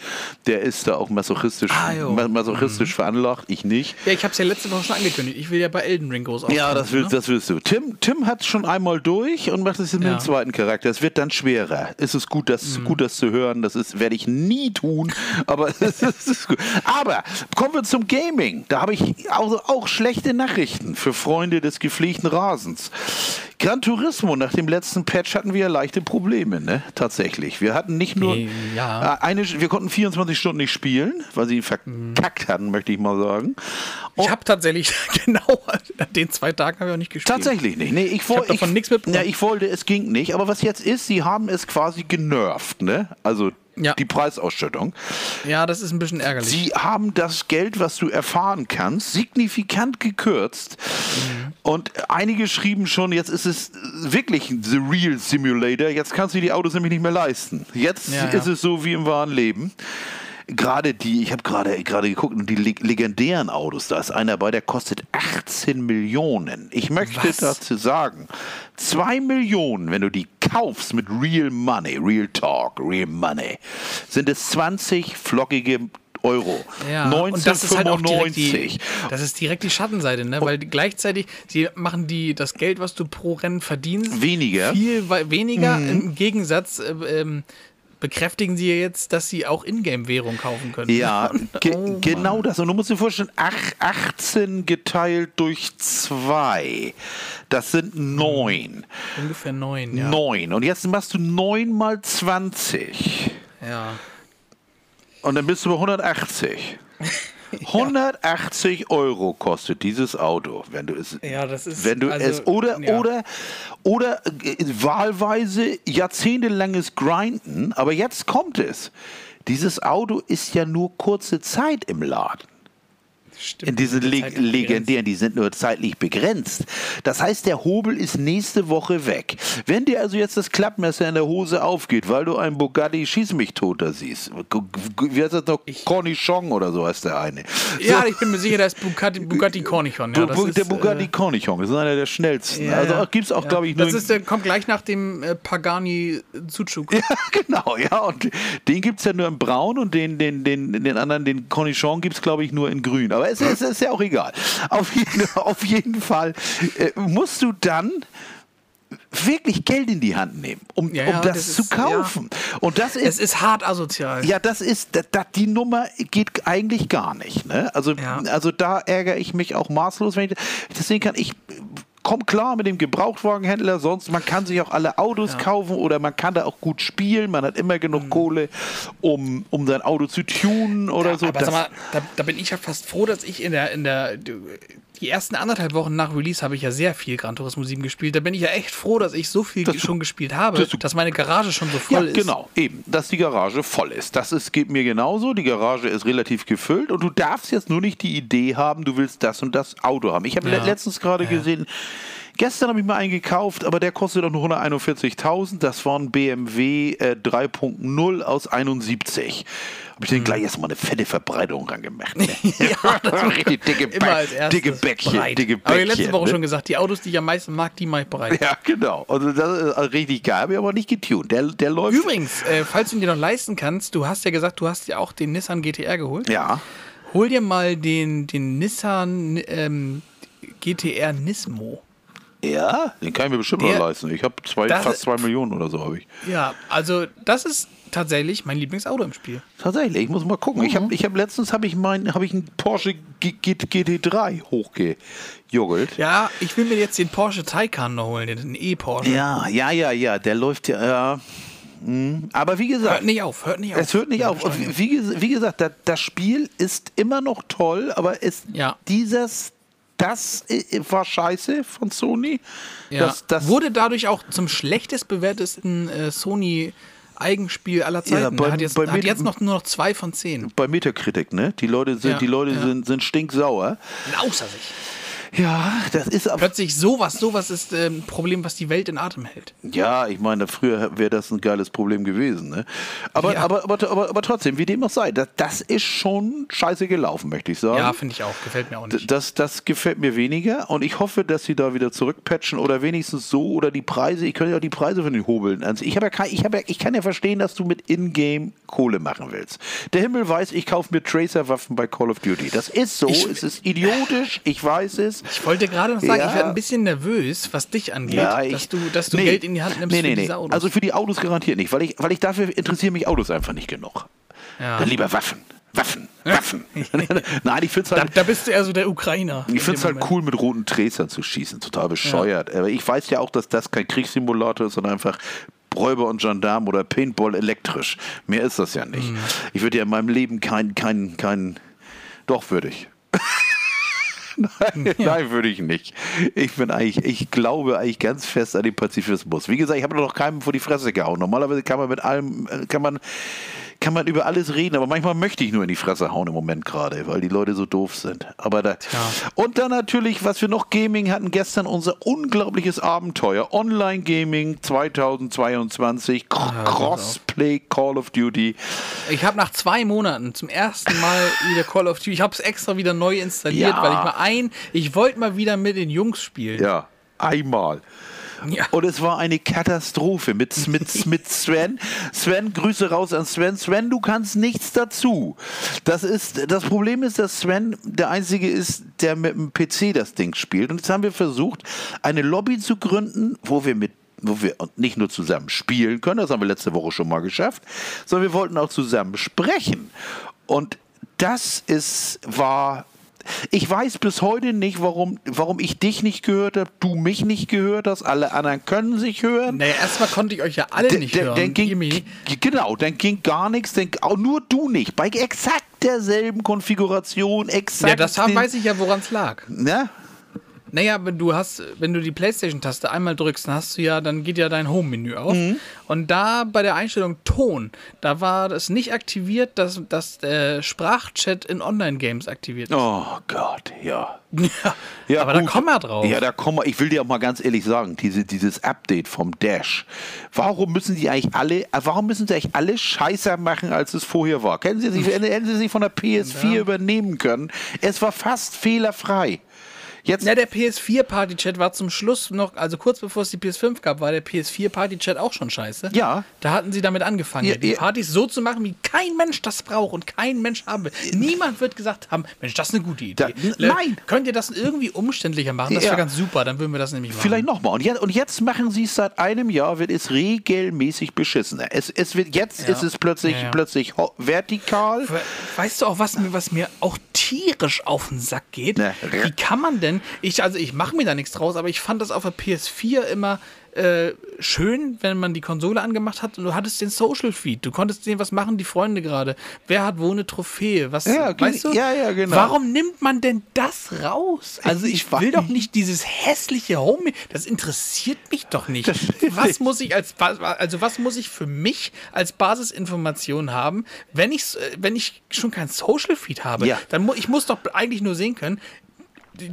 S3: Der ist da auch masochistisch,
S1: Ah,
S3: ma- masochistisch veranlagt, ich nicht.
S1: Ja, ich habe es ja letzte Woche schon angekündigt. Ich will ja bei Elden Ring groß
S3: Ja, das willst,
S1: ne?
S3: das willst du. Tim, Tim hat es schon einmal durch und macht es mit
S1: Ja.
S3: dem zweiten Charakter. Es wird dann schwerer. Es ist gut, das,
S1: Mhm.
S3: gut, das zu hören. Das ist, werde ich nie tun. Aber es ist, ist gut. Aber kommen wir zum Gaming. Da habe ich auch, auch schlechte Nachrichten für Freunde des gepflegten Rasens. Gran Turismo, nach dem letzten Patch hatten wir ja leichte Probleme, ne? Tatsächlich. Wir hatten nicht nur
S1: Ja.
S3: äh, eine, wir konnten 24 Stunden nicht spielen, weil sie ihn verkackt hatten, möchte ich mal sagen.
S1: Ich habe tatsächlich genau an den zwei Tagen habe ich auch nicht gespielt.
S3: Tatsächlich nicht. Nee, ich, wollte
S1: davon nichts mitbekommen.
S3: Ja, ich wollte, es ging nicht. Aber was jetzt ist, sie haben es quasi genervt, ne? Also
S1: Ja.
S3: die Preisausschüttung.
S1: Ja, das ist ein bisschen ärgerlich.
S3: Sie haben das Geld, was du erfahren kannst, signifikant gekürzt.
S1: Mhm.
S3: Und einige schrieben schon, jetzt ist es wirklich ein The Real Simulator. Jetzt kannst du die Autos nämlich nicht mehr leisten. Jetzt
S1: Ja, ja.
S3: ist es so wie im wahren Leben. Gerade die, ich habe gerade gerade geguckt, die leg- legendären Autos, da ist einer bei, der kostet 18 Millionen. Ich möchte
S1: Was?
S3: dazu sagen, 2 Millionen, wenn du die kaufst mit Real Money, Real Talk, Real Money, sind es 20 flockige Euro.
S1: Ja, und das ist halt auch direkt die,
S3: 1995.
S1: das ist direkt die Schattenseite, ne? Weil gleichzeitig, sie machen die, das Geld, was du pro Rennen verdienst,
S3: Weniger.
S1: viel weniger. Im Gegensatz äh, ähm, bekräftigen sie jetzt, dass sie auch Ingame-Währung kaufen können.
S3: Ja,
S1: Und-
S3: ge
S1: oh
S3: genau das. Und du musst dir vorstellen, ach, 18 geteilt durch 2, das sind 9.
S1: Ungefähr neun, ja.
S3: 9. Und jetzt machst du 9 mal 20.
S1: ja.
S3: Und dann bist du bei 180. 180 Euro kostet dieses Auto, wenn du es,
S1: Ja, das ist-
S3: wenn du
S1: also,
S3: es oder
S1: ja.
S3: oder oder äh, wahlweise jahrzehntelanges Grinden, aber jetzt kommt es. Dieses Auto ist ja nur kurze Zeit im Laden.
S1: Stimmt,
S3: In diesen
S1: die
S3: le legendären, die sind nur zeitlich begrenzt. Das heißt, der Hobel ist nächste Woche weg. Wenn dir also jetzt das Klappmesser in der Hose aufgeht, weil du einen Bugatti Schieß mich tot da siehst, wie heißt das noch? Cornichon oder so heißt der eine.
S1: Ja, ich bin mir sicher, da ist Bugatti, Bugatti Cornichon. Ja,
S3: Bu- Bu-
S1: ist,
S3: der Bugatti
S1: äh,
S3: Cornichon, das ist einer der schnellsten.
S1: ja,
S3: also gibt es auch,
S1: Ja.
S3: glaube ich, nur.
S1: Das ist, der kommt gleich nach dem äh, Pagani Zuzug.
S3: Ja, genau, ja. Und den gibt es ja nur in Braun und den, den, den, den anderen, den Cornichon gibt es, glaube ich, nur in Grün. Aber es, es ist ja auch egal. Auf jeden, auf jeden Fall äh, musst du dann wirklich Geld in die Hand nehmen, um,
S1: Ja,
S3: um
S1: ja,
S3: das,
S1: das
S3: zu
S1: ist-
S3: kaufen. Und das
S1: Es
S3: ist.
S1: ist hart asozial.
S3: Ja, das ist, da, da, die Nummer geht eigentlich gar nicht. Ne? Also,
S1: Ja.
S3: also da ärgere ich mich auch maßlos, wenn ich das sehen kann. Ich komme klar mit dem Gebrauchtwagenhändler, sonst man kann sich auch alle Autos kaufen oder man kann da auch gut spielen. Man hat immer genug Kohle, um, um sein Auto zu tunen oder so.
S1: Aber
S3: Das-
S1: sag mal, da, da bin ich ja fast froh, dass ich in der, in der, die ersten anderthalb Wochen nach Release habe ich ja sehr viel Gran Turismo 7 gespielt. Da bin ich ja echt froh, dass ich so viel
S3: Dass du-
S1: schon gespielt habe,
S3: dass du-
S1: dass meine Garage schon so
S3: ja,
S1: voll ist.
S3: genau, eben, dass die Garage voll ist. Das ist, geht mir genauso. Die Garage ist relativ gefüllt und du darfst jetzt nur nicht die Idee haben, du willst das und das Auto haben. Ich habe
S1: Ja.
S3: le letztens gerade gesehen, gestern habe ich mal einen gekauft, aber der kostet doch nur 141.000. Das war ein BMW äh, 3.0 aus 71. Habe ich den gleich erstmal eine fette Verbreitung rangemacht. Ne? ja, richtig dicke,
S1: Immer als
S3: dicke Bäckchen.
S1: breit.
S3: Dicke
S1: Aber ich
S3: Bäckchen,
S1: letzte Woche
S3: ne?
S1: schon gesagt, die Autos, die ich am meisten mag, die mache ich bereit.
S3: Ja, genau. Also das ist also richtig geil. Habe ich aber nicht getuned. Der, der läuft.
S1: Übrigens, äh, falls du ihn dir noch leisten kannst, du hast ja gesagt, du hast ja auch den Nissan GTR geholt.
S3: Ja.
S1: Hol dir mal den, den Nissan ähm, GTR Nismo.
S3: Ja, den kann ich mir bestimmt noch leisten. Ich habe zwei, fast zwei Millionen oder so habe ich.
S1: Ja, also das ist tatsächlich mein Lieblingsauto im Spiel.
S3: Tatsächlich, ich muss mal gucken. Ich
S1: Mhm.
S3: habe ich hab letztens habe ich mein habe ich einen Porsche G G GT3 hochgejuggelt.
S1: Ja, ich will mir jetzt den Porsche Taycan noch holen, den E-Porsche.
S3: Ja, ja, ja, ja, der läuft ja. Hm. Aber wie gesagt,
S1: Hört nicht auf, hört nicht auf.
S3: es hört nicht auf. Wie, wie ges- wie gesagt, das, das Spiel ist immer noch toll, aber ist
S1: Ja.
S3: dieses, das äh, war scheiße von Sony.
S1: Ja.
S3: Das, das,
S1: Wurde dadurch auch zum schlechtest bewertesten äh, Sony Eigenspiel aller Zeiten.
S3: bei-
S1: hat jetzt,
S3: bei
S1: hat jetzt noch nur noch zwei von zehn.
S3: bei Metacritic, ne? Die Leute sind,
S1: Ja,
S3: die Leute
S1: ja.
S3: sind, sind stinksauer.
S1: Außer sich.
S3: Ja, das ist aber.
S1: Plötzlich sowas, sowas ist ähm, ein Problem, was die Welt in Atem hält.
S3: Ja, ich meine, früher wäre das ein geiles Problem gewesen. Ne? Aber,
S1: Ja.
S3: aber, aber, aber, aber trotzdem, wie dem auch sei, das, das ist schon scheiße gelaufen, möchte ich sagen.
S1: Ja, finde ich auch. Gefällt mir auch nicht.
S3: Das, das gefällt mir weniger und ich hoffe, dass sie da wieder zurückpatchen oder wenigstens so oder die Preise, ich könnte ja auch die Preise von den hobeln. Also ich, ja kein, ich, ja, ich kann ja verstehen, dass du mit Ingame Kohle machen willst. Der Himmel weiß, ich kaufe mir Tracer-Waffen bei Call of Duty. Das ist so,
S1: Ich-
S3: es ist idiotisch, ich weiß es.
S1: Ich wollte gerade noch sagen,
S3: Ja.
S1: ich werde ein bisschen nervös, was dich angeht,
S3: ich-
S1: dass du, dass du
S3: nee.
S1: Geld in die Hand nimmst
S3: nee, nee,
S1: für
S3: nee.
S1: diese Autos.
S3: Also für die Autos garantiert nicht, weil ich, weil ich dafür interessieren mich Autos einfach nicht genug.
S1: ja.
S3: Dann lieber Waffen. Waffen, Waffen. Nein, ich finde es
S1: da,
S3: halt,
S1: da bist du eher so der Ukrainer.
S3: ich
S1: in
S3: find's halt
S1: Moment.
S3: cool, mit roten Tracern zu schießen. Total bescheuert. Aber ich weiß ja auch, dass das kein Kriegssimulator ist, sondern einfach Räuber und Gendarm oder Paintball elektrisch. Mehr ist das ja nicht.
S1: Mhm.
S3: Ich würde ja in meinem Leben kein, kein, kein, doch würde ich. Nein, nein, würde ich nicht. Ich bin eigentlich, ich glaube eigentlich ganz fest an den Pazifismus. Wie gesagt, ich habe noch keinem vor die Fresse gehauen. Normalerweise kann man mit allem, äh, kann man, kann man über alles reden, aber manchmal möchte ich nur in die Fresse hauen im Moment gerade, weil die Leute so doof sind. Aber da, und dann natürlich, was wir noch Gaming hatten gestern, unser unglaubliches Abenteuer. Online-Gaming 2022, Cro- Crossplay Call of Duty.
S1: Ich habe nach zwei Monaten zum ersten Mal wieder Call of Duty. Ich habe es extra wieder neu installiert,
S3: Ja.
S1: weil ich mal ein, ich wollte mal wieder mit den Jungs spielen.
S3: Ja, einmal.
S1: Ja.
S3: Und es war eine Katastrophe mit, mit, mit Sven. Sven, Grüße raus an Sven. Sven, du kannst nichts dazu. Das, ist, das Problem ist, dass Sven der Einzige ist, der mit dem PC das Ding spielt. Und jetzt haben wir versucht, eine Lobby zu gründen, wo wir mit wo wir nicht nur zusammen spielen können, das haben wir letzte Woche schon mal geschafft, sondern wir wollten auch zusammen sprechen. Und das ist, war ich weiß bis heute nicht, warum, warum ich dich nicht gehört habe, du mich nicht gehört hast, alle anderen können sich hören.
S1: Naja, erstmal konnte ich euch ja alle
S3: D-
S1: nicht hören.
S3: Dann ging, genau, dann ging gar nichts, dann, auch nur du nicht. Bei exakt derselben Konfiguration, exakt.
S1: Ja, das haben, weiß ich ja, woran es lag.
S3: Ne?
S1: Naja, wenn du hast, wenn du die Playstation-Taste einmal drückst, dann hast du ja, dann geht ja dein Home-Menü auf.
S3: Mhm.
S1: Und da bei der Einstellung Ton, da war das nicht aktiviert, dass, dass der Sprachchat in Online-Games aktiviert ist.
S3: Oh Gott, ja.
S1: Ja,
S3: Ja,
S1: aber da
S3: gut.
S1: kommen wir drauf.
S3: Ja, da kommen wir. Ich will dir auch mal ganz ehrlich sagen, diese, dieses Update vom Dash. Warum müssen die eigentlich alle, äh, warum müssen sie eigentlich alle scheißer machen, als es vorher war? Hätten sie sich, hätten sie sich von der PS4 übernehmen können? Es war fast fehlerfrei. Jetzt,
S1: Ja, der PS4 Party-Chat war zum Schluss noch, also kurz bevor es die PS5 gab, war der PS4 Party-Chat auch schon scheiße.
S3: Ja.
S1: Da hatten sie damit angefangen,
S3: Ja,
S1: die. Partys so zu machen, wie kein Mensch das braucht und kein Mensch haben will. Niemand wird gesagt haben, Mensch, das ist eine gute Idee.
S3: Da- n- nein.
S1: Könnt ihr das irgendwie umständlicher machen? Das wäre ganz super, dann würden wir das nämlich machen.
S3: Vielleicht nochmal. Und jetzt, und jetzt machen sie es seit einem Jahr, wird es regelmäßig beschissener. Es, es wird, jetzt ist es plötzlich, plötzlich vertikal.
S1: We- Weißt du auch, was mir, was mir auch tierisch auf den Sack geht?
S3: Ne.
S1: Wie kann man denn, ich, also ich mache mir da nichts draus, aber ich fand das auf der PS4 immer äh, schön, wenn man die Konsole angemacht hat und du hattest den Social Feed. Du konntest sehen, was machen die Freunde gerade. Wer hat wo eine Trophäe? Was,
S3: Ja,
S1: weißt du?
S3: ja, ja, genau.
S1: Warum nimmt man denn das raus? Also ich,
S3: Ich
S1: will doch
S3: nicht.
S1: dieses hässliche Home. Das interessiert mich doch nicht. Was muss ich als also was muss ich für mich als Basisinformation haben, wenn ich wenn ich schon kein Social Feed habe?
S3: Ja.
S1: Dann mu ich muss doch eigentlich nur sehen können.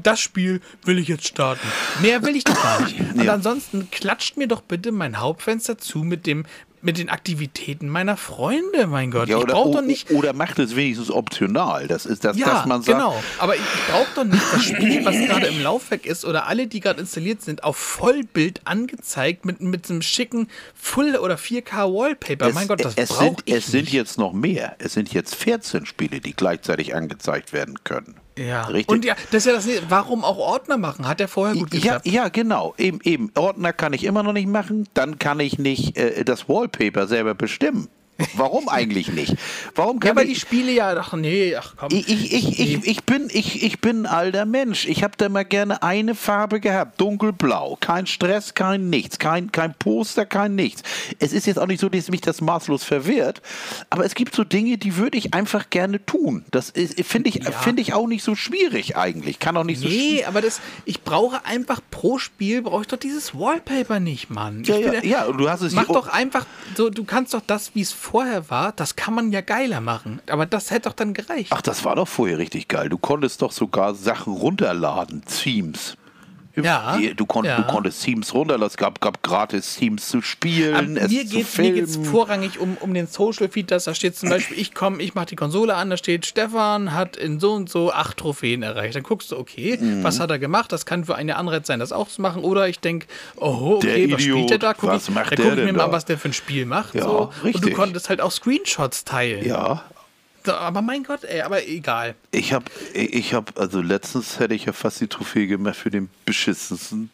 S1: Das Spiel will ich jetzt starten. Mehr will ich doch gar nicht. Und
S3: Ja.
S1: ansonsten klatscht mir doch bitte mein Hauptfenster zu mit dem mit den Aktivitäten meiner Freunde, mein Gott.
S3: Ja,
S1: ich
S3: oder, o-
S1: doch nicht.
S3: oder macht es wenigstens optional. Das ist das,
S1: Ja,
S3: dass man sagt,
S1: genau. Aber ich, ich brauche doch nicht das Spiel, was gerade im Laufwerk ist oder alle, die gerade installiert sind, auf Vollbild angezeigt mit, mit einem schicken Full- oder 4K Wallpaper. mein Gott, das
S3: es
S1: brauche
S3: sind,
S1: ich
S3: es sind
S1: nicht.
S3: jetzt noch mehr. Es sind jetzt 14 Spiele, die gleichzeitig angezeigt werden können.
S1: Ja.
S3: Richtig.
S1: Und ja, das ist ja das. Warum auch Ordner machen? Hat der vorher gut
S3: Ja,
S1: geklappt?
S3: ja, genau. Eben, eben. Ordner kann ich immer noch nicht machen. Dann kann ich nicht äh, das Wallpaper selber bestimmen. Warum eigentlich nicht? Warum
S1: Ja,
S3: kann
S1: weil die
S3: ich,
S1: Spiele ja, ach nee, ach komm.
S3: ich, ich, ich, ich, ich, bin, ich, ich bin ein alter Mensch. Ich habe da mal gerne eine Farbe gehabt. Dunkelblau. Kein Stress, kein nichts. Kein, kein Poster, kein nichts. Es ist jetzt auch nicht so, dass mich das maßlos verwirrt. Aber es gibt so Dinge, die würde ich einfach gerne tun. Das finde ich,
S1: Ja.
S3: finde ich auch nicht so schwierig eigentlich. Kann auch nicht so
S1: Nee, aber das, ich brauche einfach pro Spiel, brauche ich doch dieses Wallpaper nicht, Mann.
S3: Ja, ja, ja, du hast es
S1: Mach doch einfach, so, du kannst doch das, wie es vorher war, das kann man ja geiler machen. Aber das hätte doch dann gereicht.
S3: Ach, das war doch vorher richtig geil. Du konntest doch sogar Sachen runterladen, Themes.
S1: Ja,
S3: Die- Du, konnt,
S1: ja.
S3: du konntest Themes runterladen. Es gab, gab gratis Themes zu spielen, es
S1: mir geht es vorrangig um, um den Social Feed, dass da steht zum Beispiel, ich komme, ich mache die Konsole an, da steht, Stefan hat in so und so acht Trophäen erreicht. Dann guckst du, okay,
S3: Mhm.
S1: was hat er gemacht? Das kann für eine Anreiz sein, das auch zu machen. Oder ich denke, oh,
S3: Der
S1: okay, was spielt
S3: Idiot,
S1: der da? Guck
S3: was
S1: ich,
S3: macht
S1: da
S3: der
S1: guck ich mir mal,
S3: da?
S1: was der für ein Spiel macht.
S3: Ja,
S1: so. Und du konntest halt auch Screenshots teilen.
S3: Ja,
S1: aber mein Gott, ey, aber egal.
S3: ich habe, ich hab, also letztens hätte ich ja fast die Trophäe gemacht für den beschissensten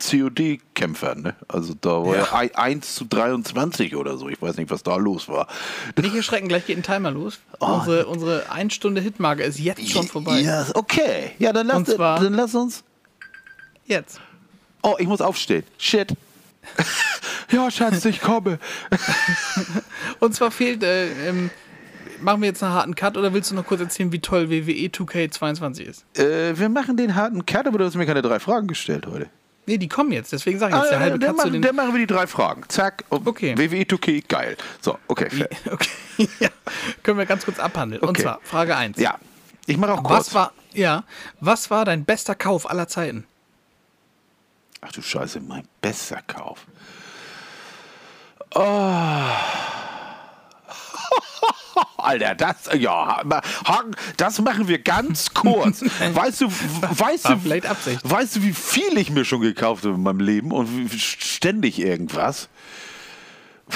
S3: COD-Kämpfer. Ne? Also da war ja.
S1: Ja.
S3: ein- 1 zu 23 oder so. Ich weiß nicht, was da los war.
S1: Nicht erschrecken, gleich geht ein Timer los. unsere, unsere 1 Stunde Hitmarke ist jetzt schon vorbei.
S3: Oh. Ja, okay. Ja, dann lass, dann lass uns.
S1: Jetzt.
S3: Oh, ich muss aufstehen. Shit. ja, Schatz, ich komme.
S1: Und zwar fehlt, äh, ähm, machen wir jetzt einen harten Cut oder willst du noch kurz erzählen, wie toll WWE 2K22 ist?
S3: Äh, wir machen den harten Cut, aber du hast mir keine drei Fragen gestellt heute.
S1: Nee, die kommen jetzt, deswegen sage ich jetzt, der
S3: Ah,
S1: halbe
S3: dann,
S1: Cut zu
S3: machen,
S1: den...
S3: dann machen wir die drei Fragen. Zack. Und
S1: Okay.
S3: WWE 2K, geil. So, okay. fair.
S1: Okay, ja, können wir ganz kurz abhandeln. Und
S3: Okay.
S1: zwar, Frage 1.
S3: Ja, ich mache auch kurz.
S1: Was war, ja, was war dein bester Kauf aller Zeiten?
S3: Ach du Scheiße, mein bester Kauf. Oh. Alter, das, ja, Hagen, das machen wir ganz kurz. Weißt du, weißt du,
S1: vielleicht Absicht.
S3: weißt du, wie viel ich mir schon gekauft habe in meinem Leben und wie- ständig irgendwas?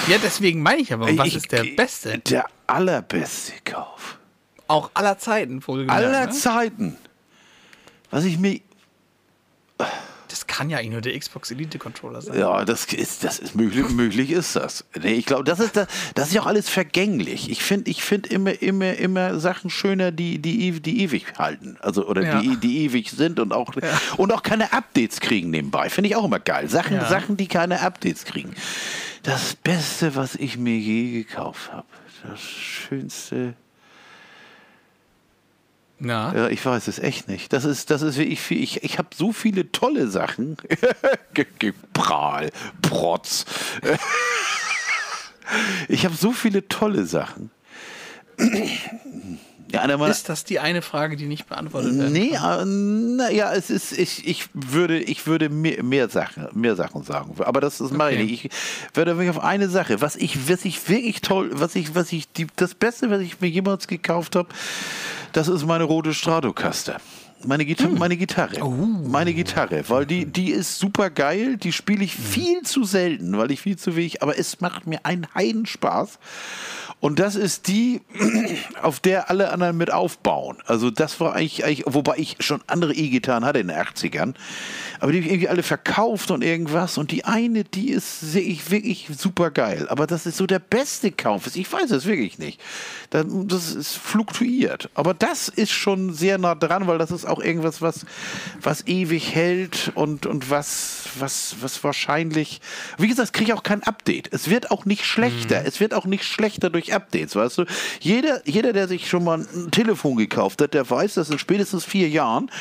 S1: Ja, deswegen meine ich aber, was
S3: Ich-
S1: ist der beste?
S3: Der allerbeste Kauf.
S1: Auch aller Zeiten, wohlgemerkt.
S3: Aller
S1: ne?
S3: Zeiten. Was ich mir,
S1: Das kann ja eigentlich nur der Xbox Elite Controller sein.
S3: Ja, das ist, das ist möglich, möglich ist das. Nee, ich glaube, das ist, das, das ist ja auch alles vergänglich. Ich finde ich find immer, immer, immer Sachen schöner, die, die, die ewig halten. Also, oder
S1: Ja.
S3: die, die ewig sind und auch, und auch keine Updates kriegen nebenbei. Finde ich auch immer geil. Sachen,
S1: Ja.
S3: Sachen, die keine Updates kriegen. Das Beste, was ich mir je gekauft habe. Das Schönste.
S1: Na?
S3: Ja, ich weiß es echt nicht. Das ist, das ist wirklich. Ich, ich habe so viele tolle Sachen. Prahl, Protz. ich habe so viele tolle Sachen. Ja,
S1: Ist das die eine Frage, die nicht beantwortet wird?
S3: Nee, äh, naja, es ist, ich, ich würde, ich würde mehr, mehr Sachen, mehr Sachen sagen. Aber das ist mache
S1: Okay.
S3: ich nicht. Ich würde wirklich auf eine Sache, was ich, was ich wirklich toll, was ich, was ich, die, das Beste, was ich mir jemals gekauft habe, das ist meine rote Stratocaster. Meine, Gita meine Gitarre. Meine Gitarre, weil die, die ist super geil, die spiele ich viel zu selten, weil ich viel zu wenig, aber es macht mir einen Heidenspaß. Und das ist die, auf der alle anderen mit aufbauen. Also das war eigentlich, eigentlich wobei ich schon andere E-Gitarren hatte in den 80ern, aber die habe ich irgendwie alle verkauft und irgendwas. Und die eine, die ist sehe ich wirklich super geil. Aber das ist so der beste Kauf. Ich weiß es wirklich nicht. Das, das ist fluktuiert. Aber das ist schon sehr nah dran, weil das ist auch irgendwas, was, was ewig hält und, und was, was, was wahrscheinlich. Wie gesagt, es kriege ich auch kein Update. Es wird auch nicht schlechter. Es wird auch nicht schlechter durch Updates, weißt du? Jeder, jeder, der sich schon mal ein Telefon gekauft hat, der weiß, dass in spätestens vier Jahren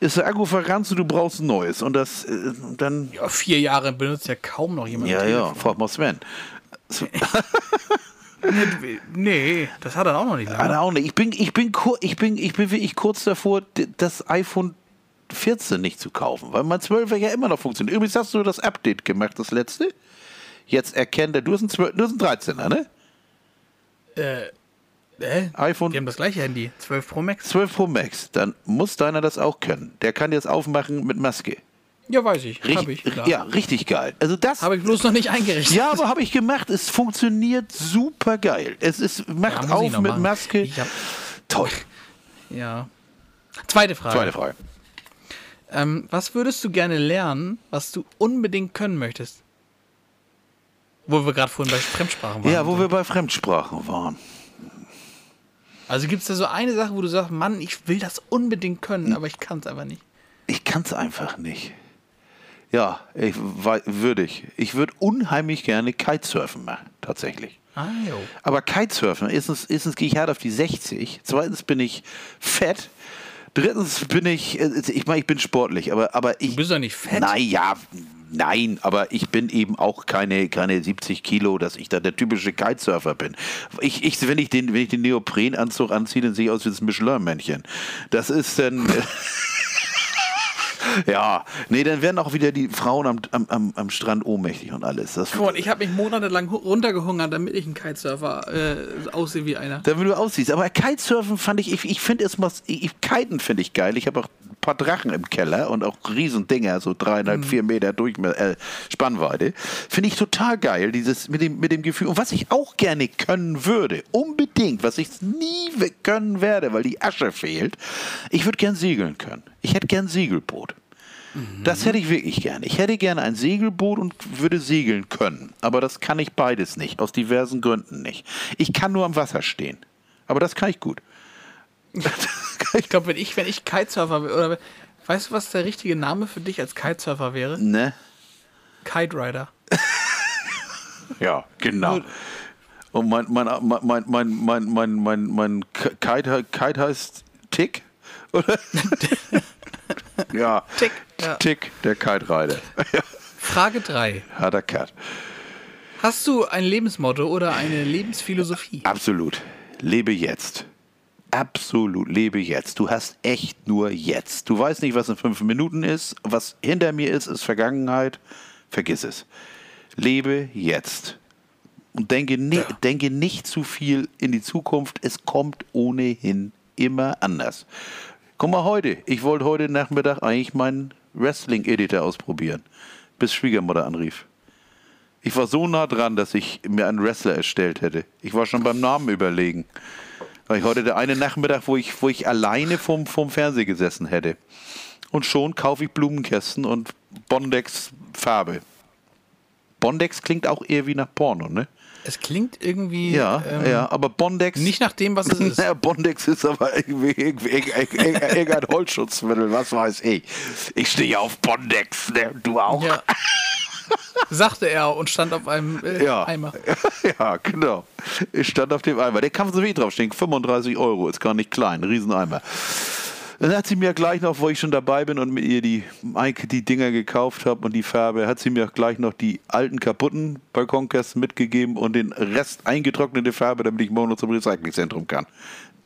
S3: ist der Akku verranzt und du brauchst ein neues. Und das äh, dann.
S1: Ja, vier Jahre benutzt ja kaum noch jemand.
S3: Ja,
S1: ein
S3: ja, frag mal Sven.
S1: Nee, nee, das hat er auch noch nicht lange.
S3: Keine Ahnung, ich bin, ich bin, ich bin, ich bin wirklich kurz davor, das iPhone 14 nicht zu kaufen, weil mein 12er ja immer noch funktioniert. Übrigens hast du das Update gemacht, das letzte? jetzt erkennt er, du hast ein, 12, du hast ein 13er, ne?
S1: Äh,
S3: iPhone
S1: die haben das gleiche Handy, 12 Pro Max.
S3: 12 Pro Max, dann muss deiner das auch können. Der kann jetzt aufmachen mit Maske.
S1: Ja, weiß ich.
S3: Richt-
S1: Hab ich, klar.
S3: Ja, richtig geil. Also das.
S1: Habe ich bloß noch nicht eingerichtet.
S3: ja, aber habe ich gemacht. Es funktioniert super geil. Es ist, macht
S1: Ja,
S3: auf mit
S1: machen.
S3: Maske.
S1: Hab,
S3: Toll.
S1: ja. Zweite Frage.
S3: Zweite Frage.
S1: Ähm, was würdest du gerne lernen, was du unbedingt können möchtest? Wo wir gerade vorhin bei Fremdsprachen waren.
S3: Ja, wo wir bei Fremdsprachen waren.
S1: Also gibt es da so eine Sache, wo du sagst, Mann, ich will das unbedingt können, aber ich kann es einfach nicht.
S3: Ich kann es einfach nicht. Ja, ich, würde ich. Ich würde unheimlich gerne Kitesurfen machen, tatsächlich.
S1: Ah, jo.
S3: Aber Kitesurfen, erstens, erstens gehe ich hart auf die 60, zweitens bin ich fett, drittens bin ich, äh, ich meine, ich bin sportlich, aber, aber ich...
S1: Du bist doch nicht fett.
S3: Naja, nein, aber ich bin eben auch keine, keine 70 Kilo, dass ich da der typische Kitesurfer bin. Ich, ich, wenn, ich den, wenn ich den Neoprenanzug anziehe, dann sehe ich aus wie das Michelin-Männchen. Das ist dann... ja, nee, dann werden auch wieder die Frauen am, am, am, Strand ohnmächtig und alles. Das,
S1: Guck mal, ich habe mich monatelang hu- runtergehungert, damit ich ein Kitesurfer äh, aussehe wie einer.
S3: Da, wie du aussiehst. Aber Kitesurfen fand ich, ich, ich finde es ich, Kiten finde ich geil. Ich habe auch paar Drachen im Keller und auch Riesendinger, so dreieinhalb, vier Meter Durchmesser, äh, Spannweite. Finde ich total geil, dieses mit dem, mit dem Gefühl. Und was ich auch gerne können würde, unbedingt, was ich nie können werde, weil die Asche fehlt, ich würde gern segeln können. Ich hätte gern ein Segelboot. Das hätte ich wirklich gerne. Ich hätte gerne ein Segelboot und würde segeln können. Aber das kann ich beides nicht, aus diversen Gründen nicht. Ich kann nur am Wasser stehen. Aber das kann ich gut.
S1: ich glaube, wenn ich, wenn ich Kitesurfer oder weißt du, was der richtige Name für dich als Kitesurfer wäre?
S3: Ne?
S1: Kite Rider.
S3: ja, genau. Und mein, mein, mein, mein, mein, mein, mein, mein Kite, Kite heißt Tick, oder? ja.
S1: Tick. Ja.
S3: Tick, der Kite Rider.
S1: Frage 3.
S3: Hat er Cut.
S1: Hast du ein Lebensmotto oder eine Lebensphilosophie?
S3: Absolut. Lebe jetzt. Absolut, lebe jetzt. Du hast echt nur jetzt. Du weißt nicht, was in fünf Minuten ist. Was hinter mir ist, ist Vergangenheit. Vergiss es. Lebe jetzt. Und denke, ni denke nicht zu viel in die Zukunft. Es kommt ohnehin immer anders. Guck mal heute. Ich wollte heute Nachmittag eigentlich meinen Wrestling-Editor ausprobieren, bis Schwiegermutter anrief. Ich war so nah dran, dass ich mir einen Wrestler erstellt hätte. Ich war schon beim Namen überlegen. Weil ich heute der eine Nachmittag, wo ich, wo ich alleine vorm, vorm Fernseher gesessen hätte. Und schon kaufe ich Blumenkästen und Bondex Farbe. Bondex klingt auch eher wie nach Porno, ne?
S1: Es klingt irgendwie
S3: Ja,
S1: ähm,
S3: ja, aber Bondex.
S1: nicht nach dem, was es ist.
S3: Naja, Bondex ist aber irgendwie irgendein Holzschutzmittel, was weiß ich. Ich stehe auf Bondex, ne? du auch.
S1: Ja. Sagte er und stand auf einem äh,
S3: Ja.
S1: Eimer.
S3: ja, genau. Ich stand auf dem Eimer. Der kann so wie draufstehen. 35 Euro, ist gar nicht klein, Rieseneimer. Dann hat sie mir gleich noch, wo ich schon dabei bin und mit ihr die, die Dinger gekauft habe und die Farbe, hat sie mir gleich noch die alten kaputten Balkonkästen mitgegeben und den Rest eingetrocknete Farbe, damit ich morgen noch zum Recyclingzentrum kann.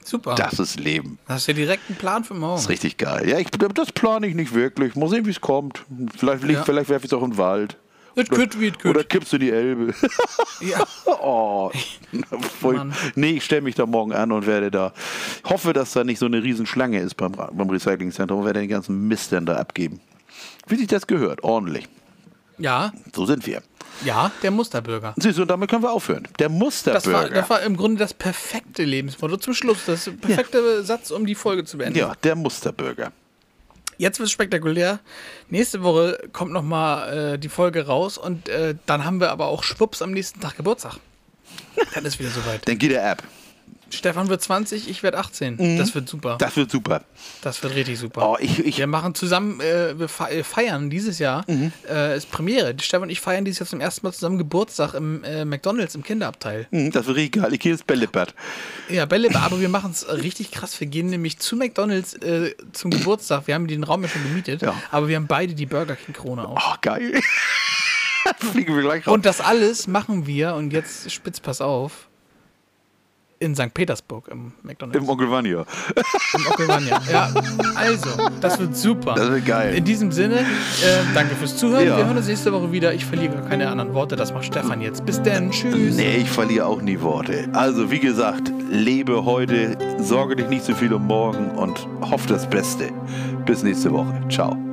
S1: Super.
S3: Das ist Leben.
S1: Hast du ja direkt einen Plan für morgen?
S3: Das ist richtig geil. Ja, ich, das plane ich nicht wirklich. Mal sehen, wie es kommt. Vielleicht,
S1: Ja.
S3: vielleicht werfe ich es auch in den Wald.
S1: Es kütt wie es
S3: Oder
S1: kütt.
S3: kippst du die Elbe.
S1: Ja.
S3: Oh, voll, nee, ich stelle mich da morgen an und werde da. Hoffe, dass da nicht so eine Riesenschlange ist beim, beim Recyclingzentrum und werde den ganzen Mist dann da abgeben. Wie sich das gehört, ordentlich.
S1: ja,
S3: So sind wir.
S1: ja, der Musterbürger.
S3: Siehst du, und damit können wir aufhören. Der
S1: Das
S3: Musterbürger.
S1: war, das war im Grunde das perfekte Lebensmotto. Zum Schluss, das perfekte Satz, um die Folge zu beenden.
S3: ja, der Musterbürger.
S1: Jetzt wird es spektakulär. Nächste Woche kommt nochmal äh, die Folge raus und äh, dann haben wir aber auch schwupps am nächsten Tag Geburtstag. Dann ist wieder soweit.
S3: Dann geht er ab.
S1: Stefan wird 20, ich werde 18. Das wird super.
S3: Mhm. Das wird super.
S1: Das wird richtig super.
S3: Oh, ich, ich,
S1: wir machen zusammen, äh, wir äh, feiern dieses Jahr,
S3: Mhm.
S1: äh, ist Premiere. Stefan und ich feiern dieses Jahr zum ersten Mal zusammen Geburtstag im äh, McDonalds im Kinderabteil.
S3: Hm, das wird richtig geil. Ich gehe ins Bällebad.
S1: Ja, Bälle, aber wir machen es richtig krass. Wir gehen nämlich zu McDonalds äh, zum Geburtstag. Wir haben den Raum ja schon gemietet,
S3: Ja.
S1: aber wir haben beide die Burger King Krone auf.
S3: Oh, geil. Fliegen wir gleich raus.
S1: Und das alles machen wir, und jetzt spitz pass auf, in St. Petersburg im McDonalds.
S3: Im Onkel Vanya.
S1: Im Okelvania. Ja, also, das wird super.
S3: Das wird geil.
S1: In diesem Sinne, äh, danke fürs Zuhören.
S3: Ja.
S1: Wir hören uns nächste Woche wieder. Ich verliere gar keine anderen Worte. Das macht Stefan jetzt. Bis dann. Tschüss.
S3: Nee, ich verliere auch nie Worte. Also, wie gesagt, lebe heute, sorge dich nicht so viel um morgen und hoff das Beste. Bis nächste Woche. Ciao.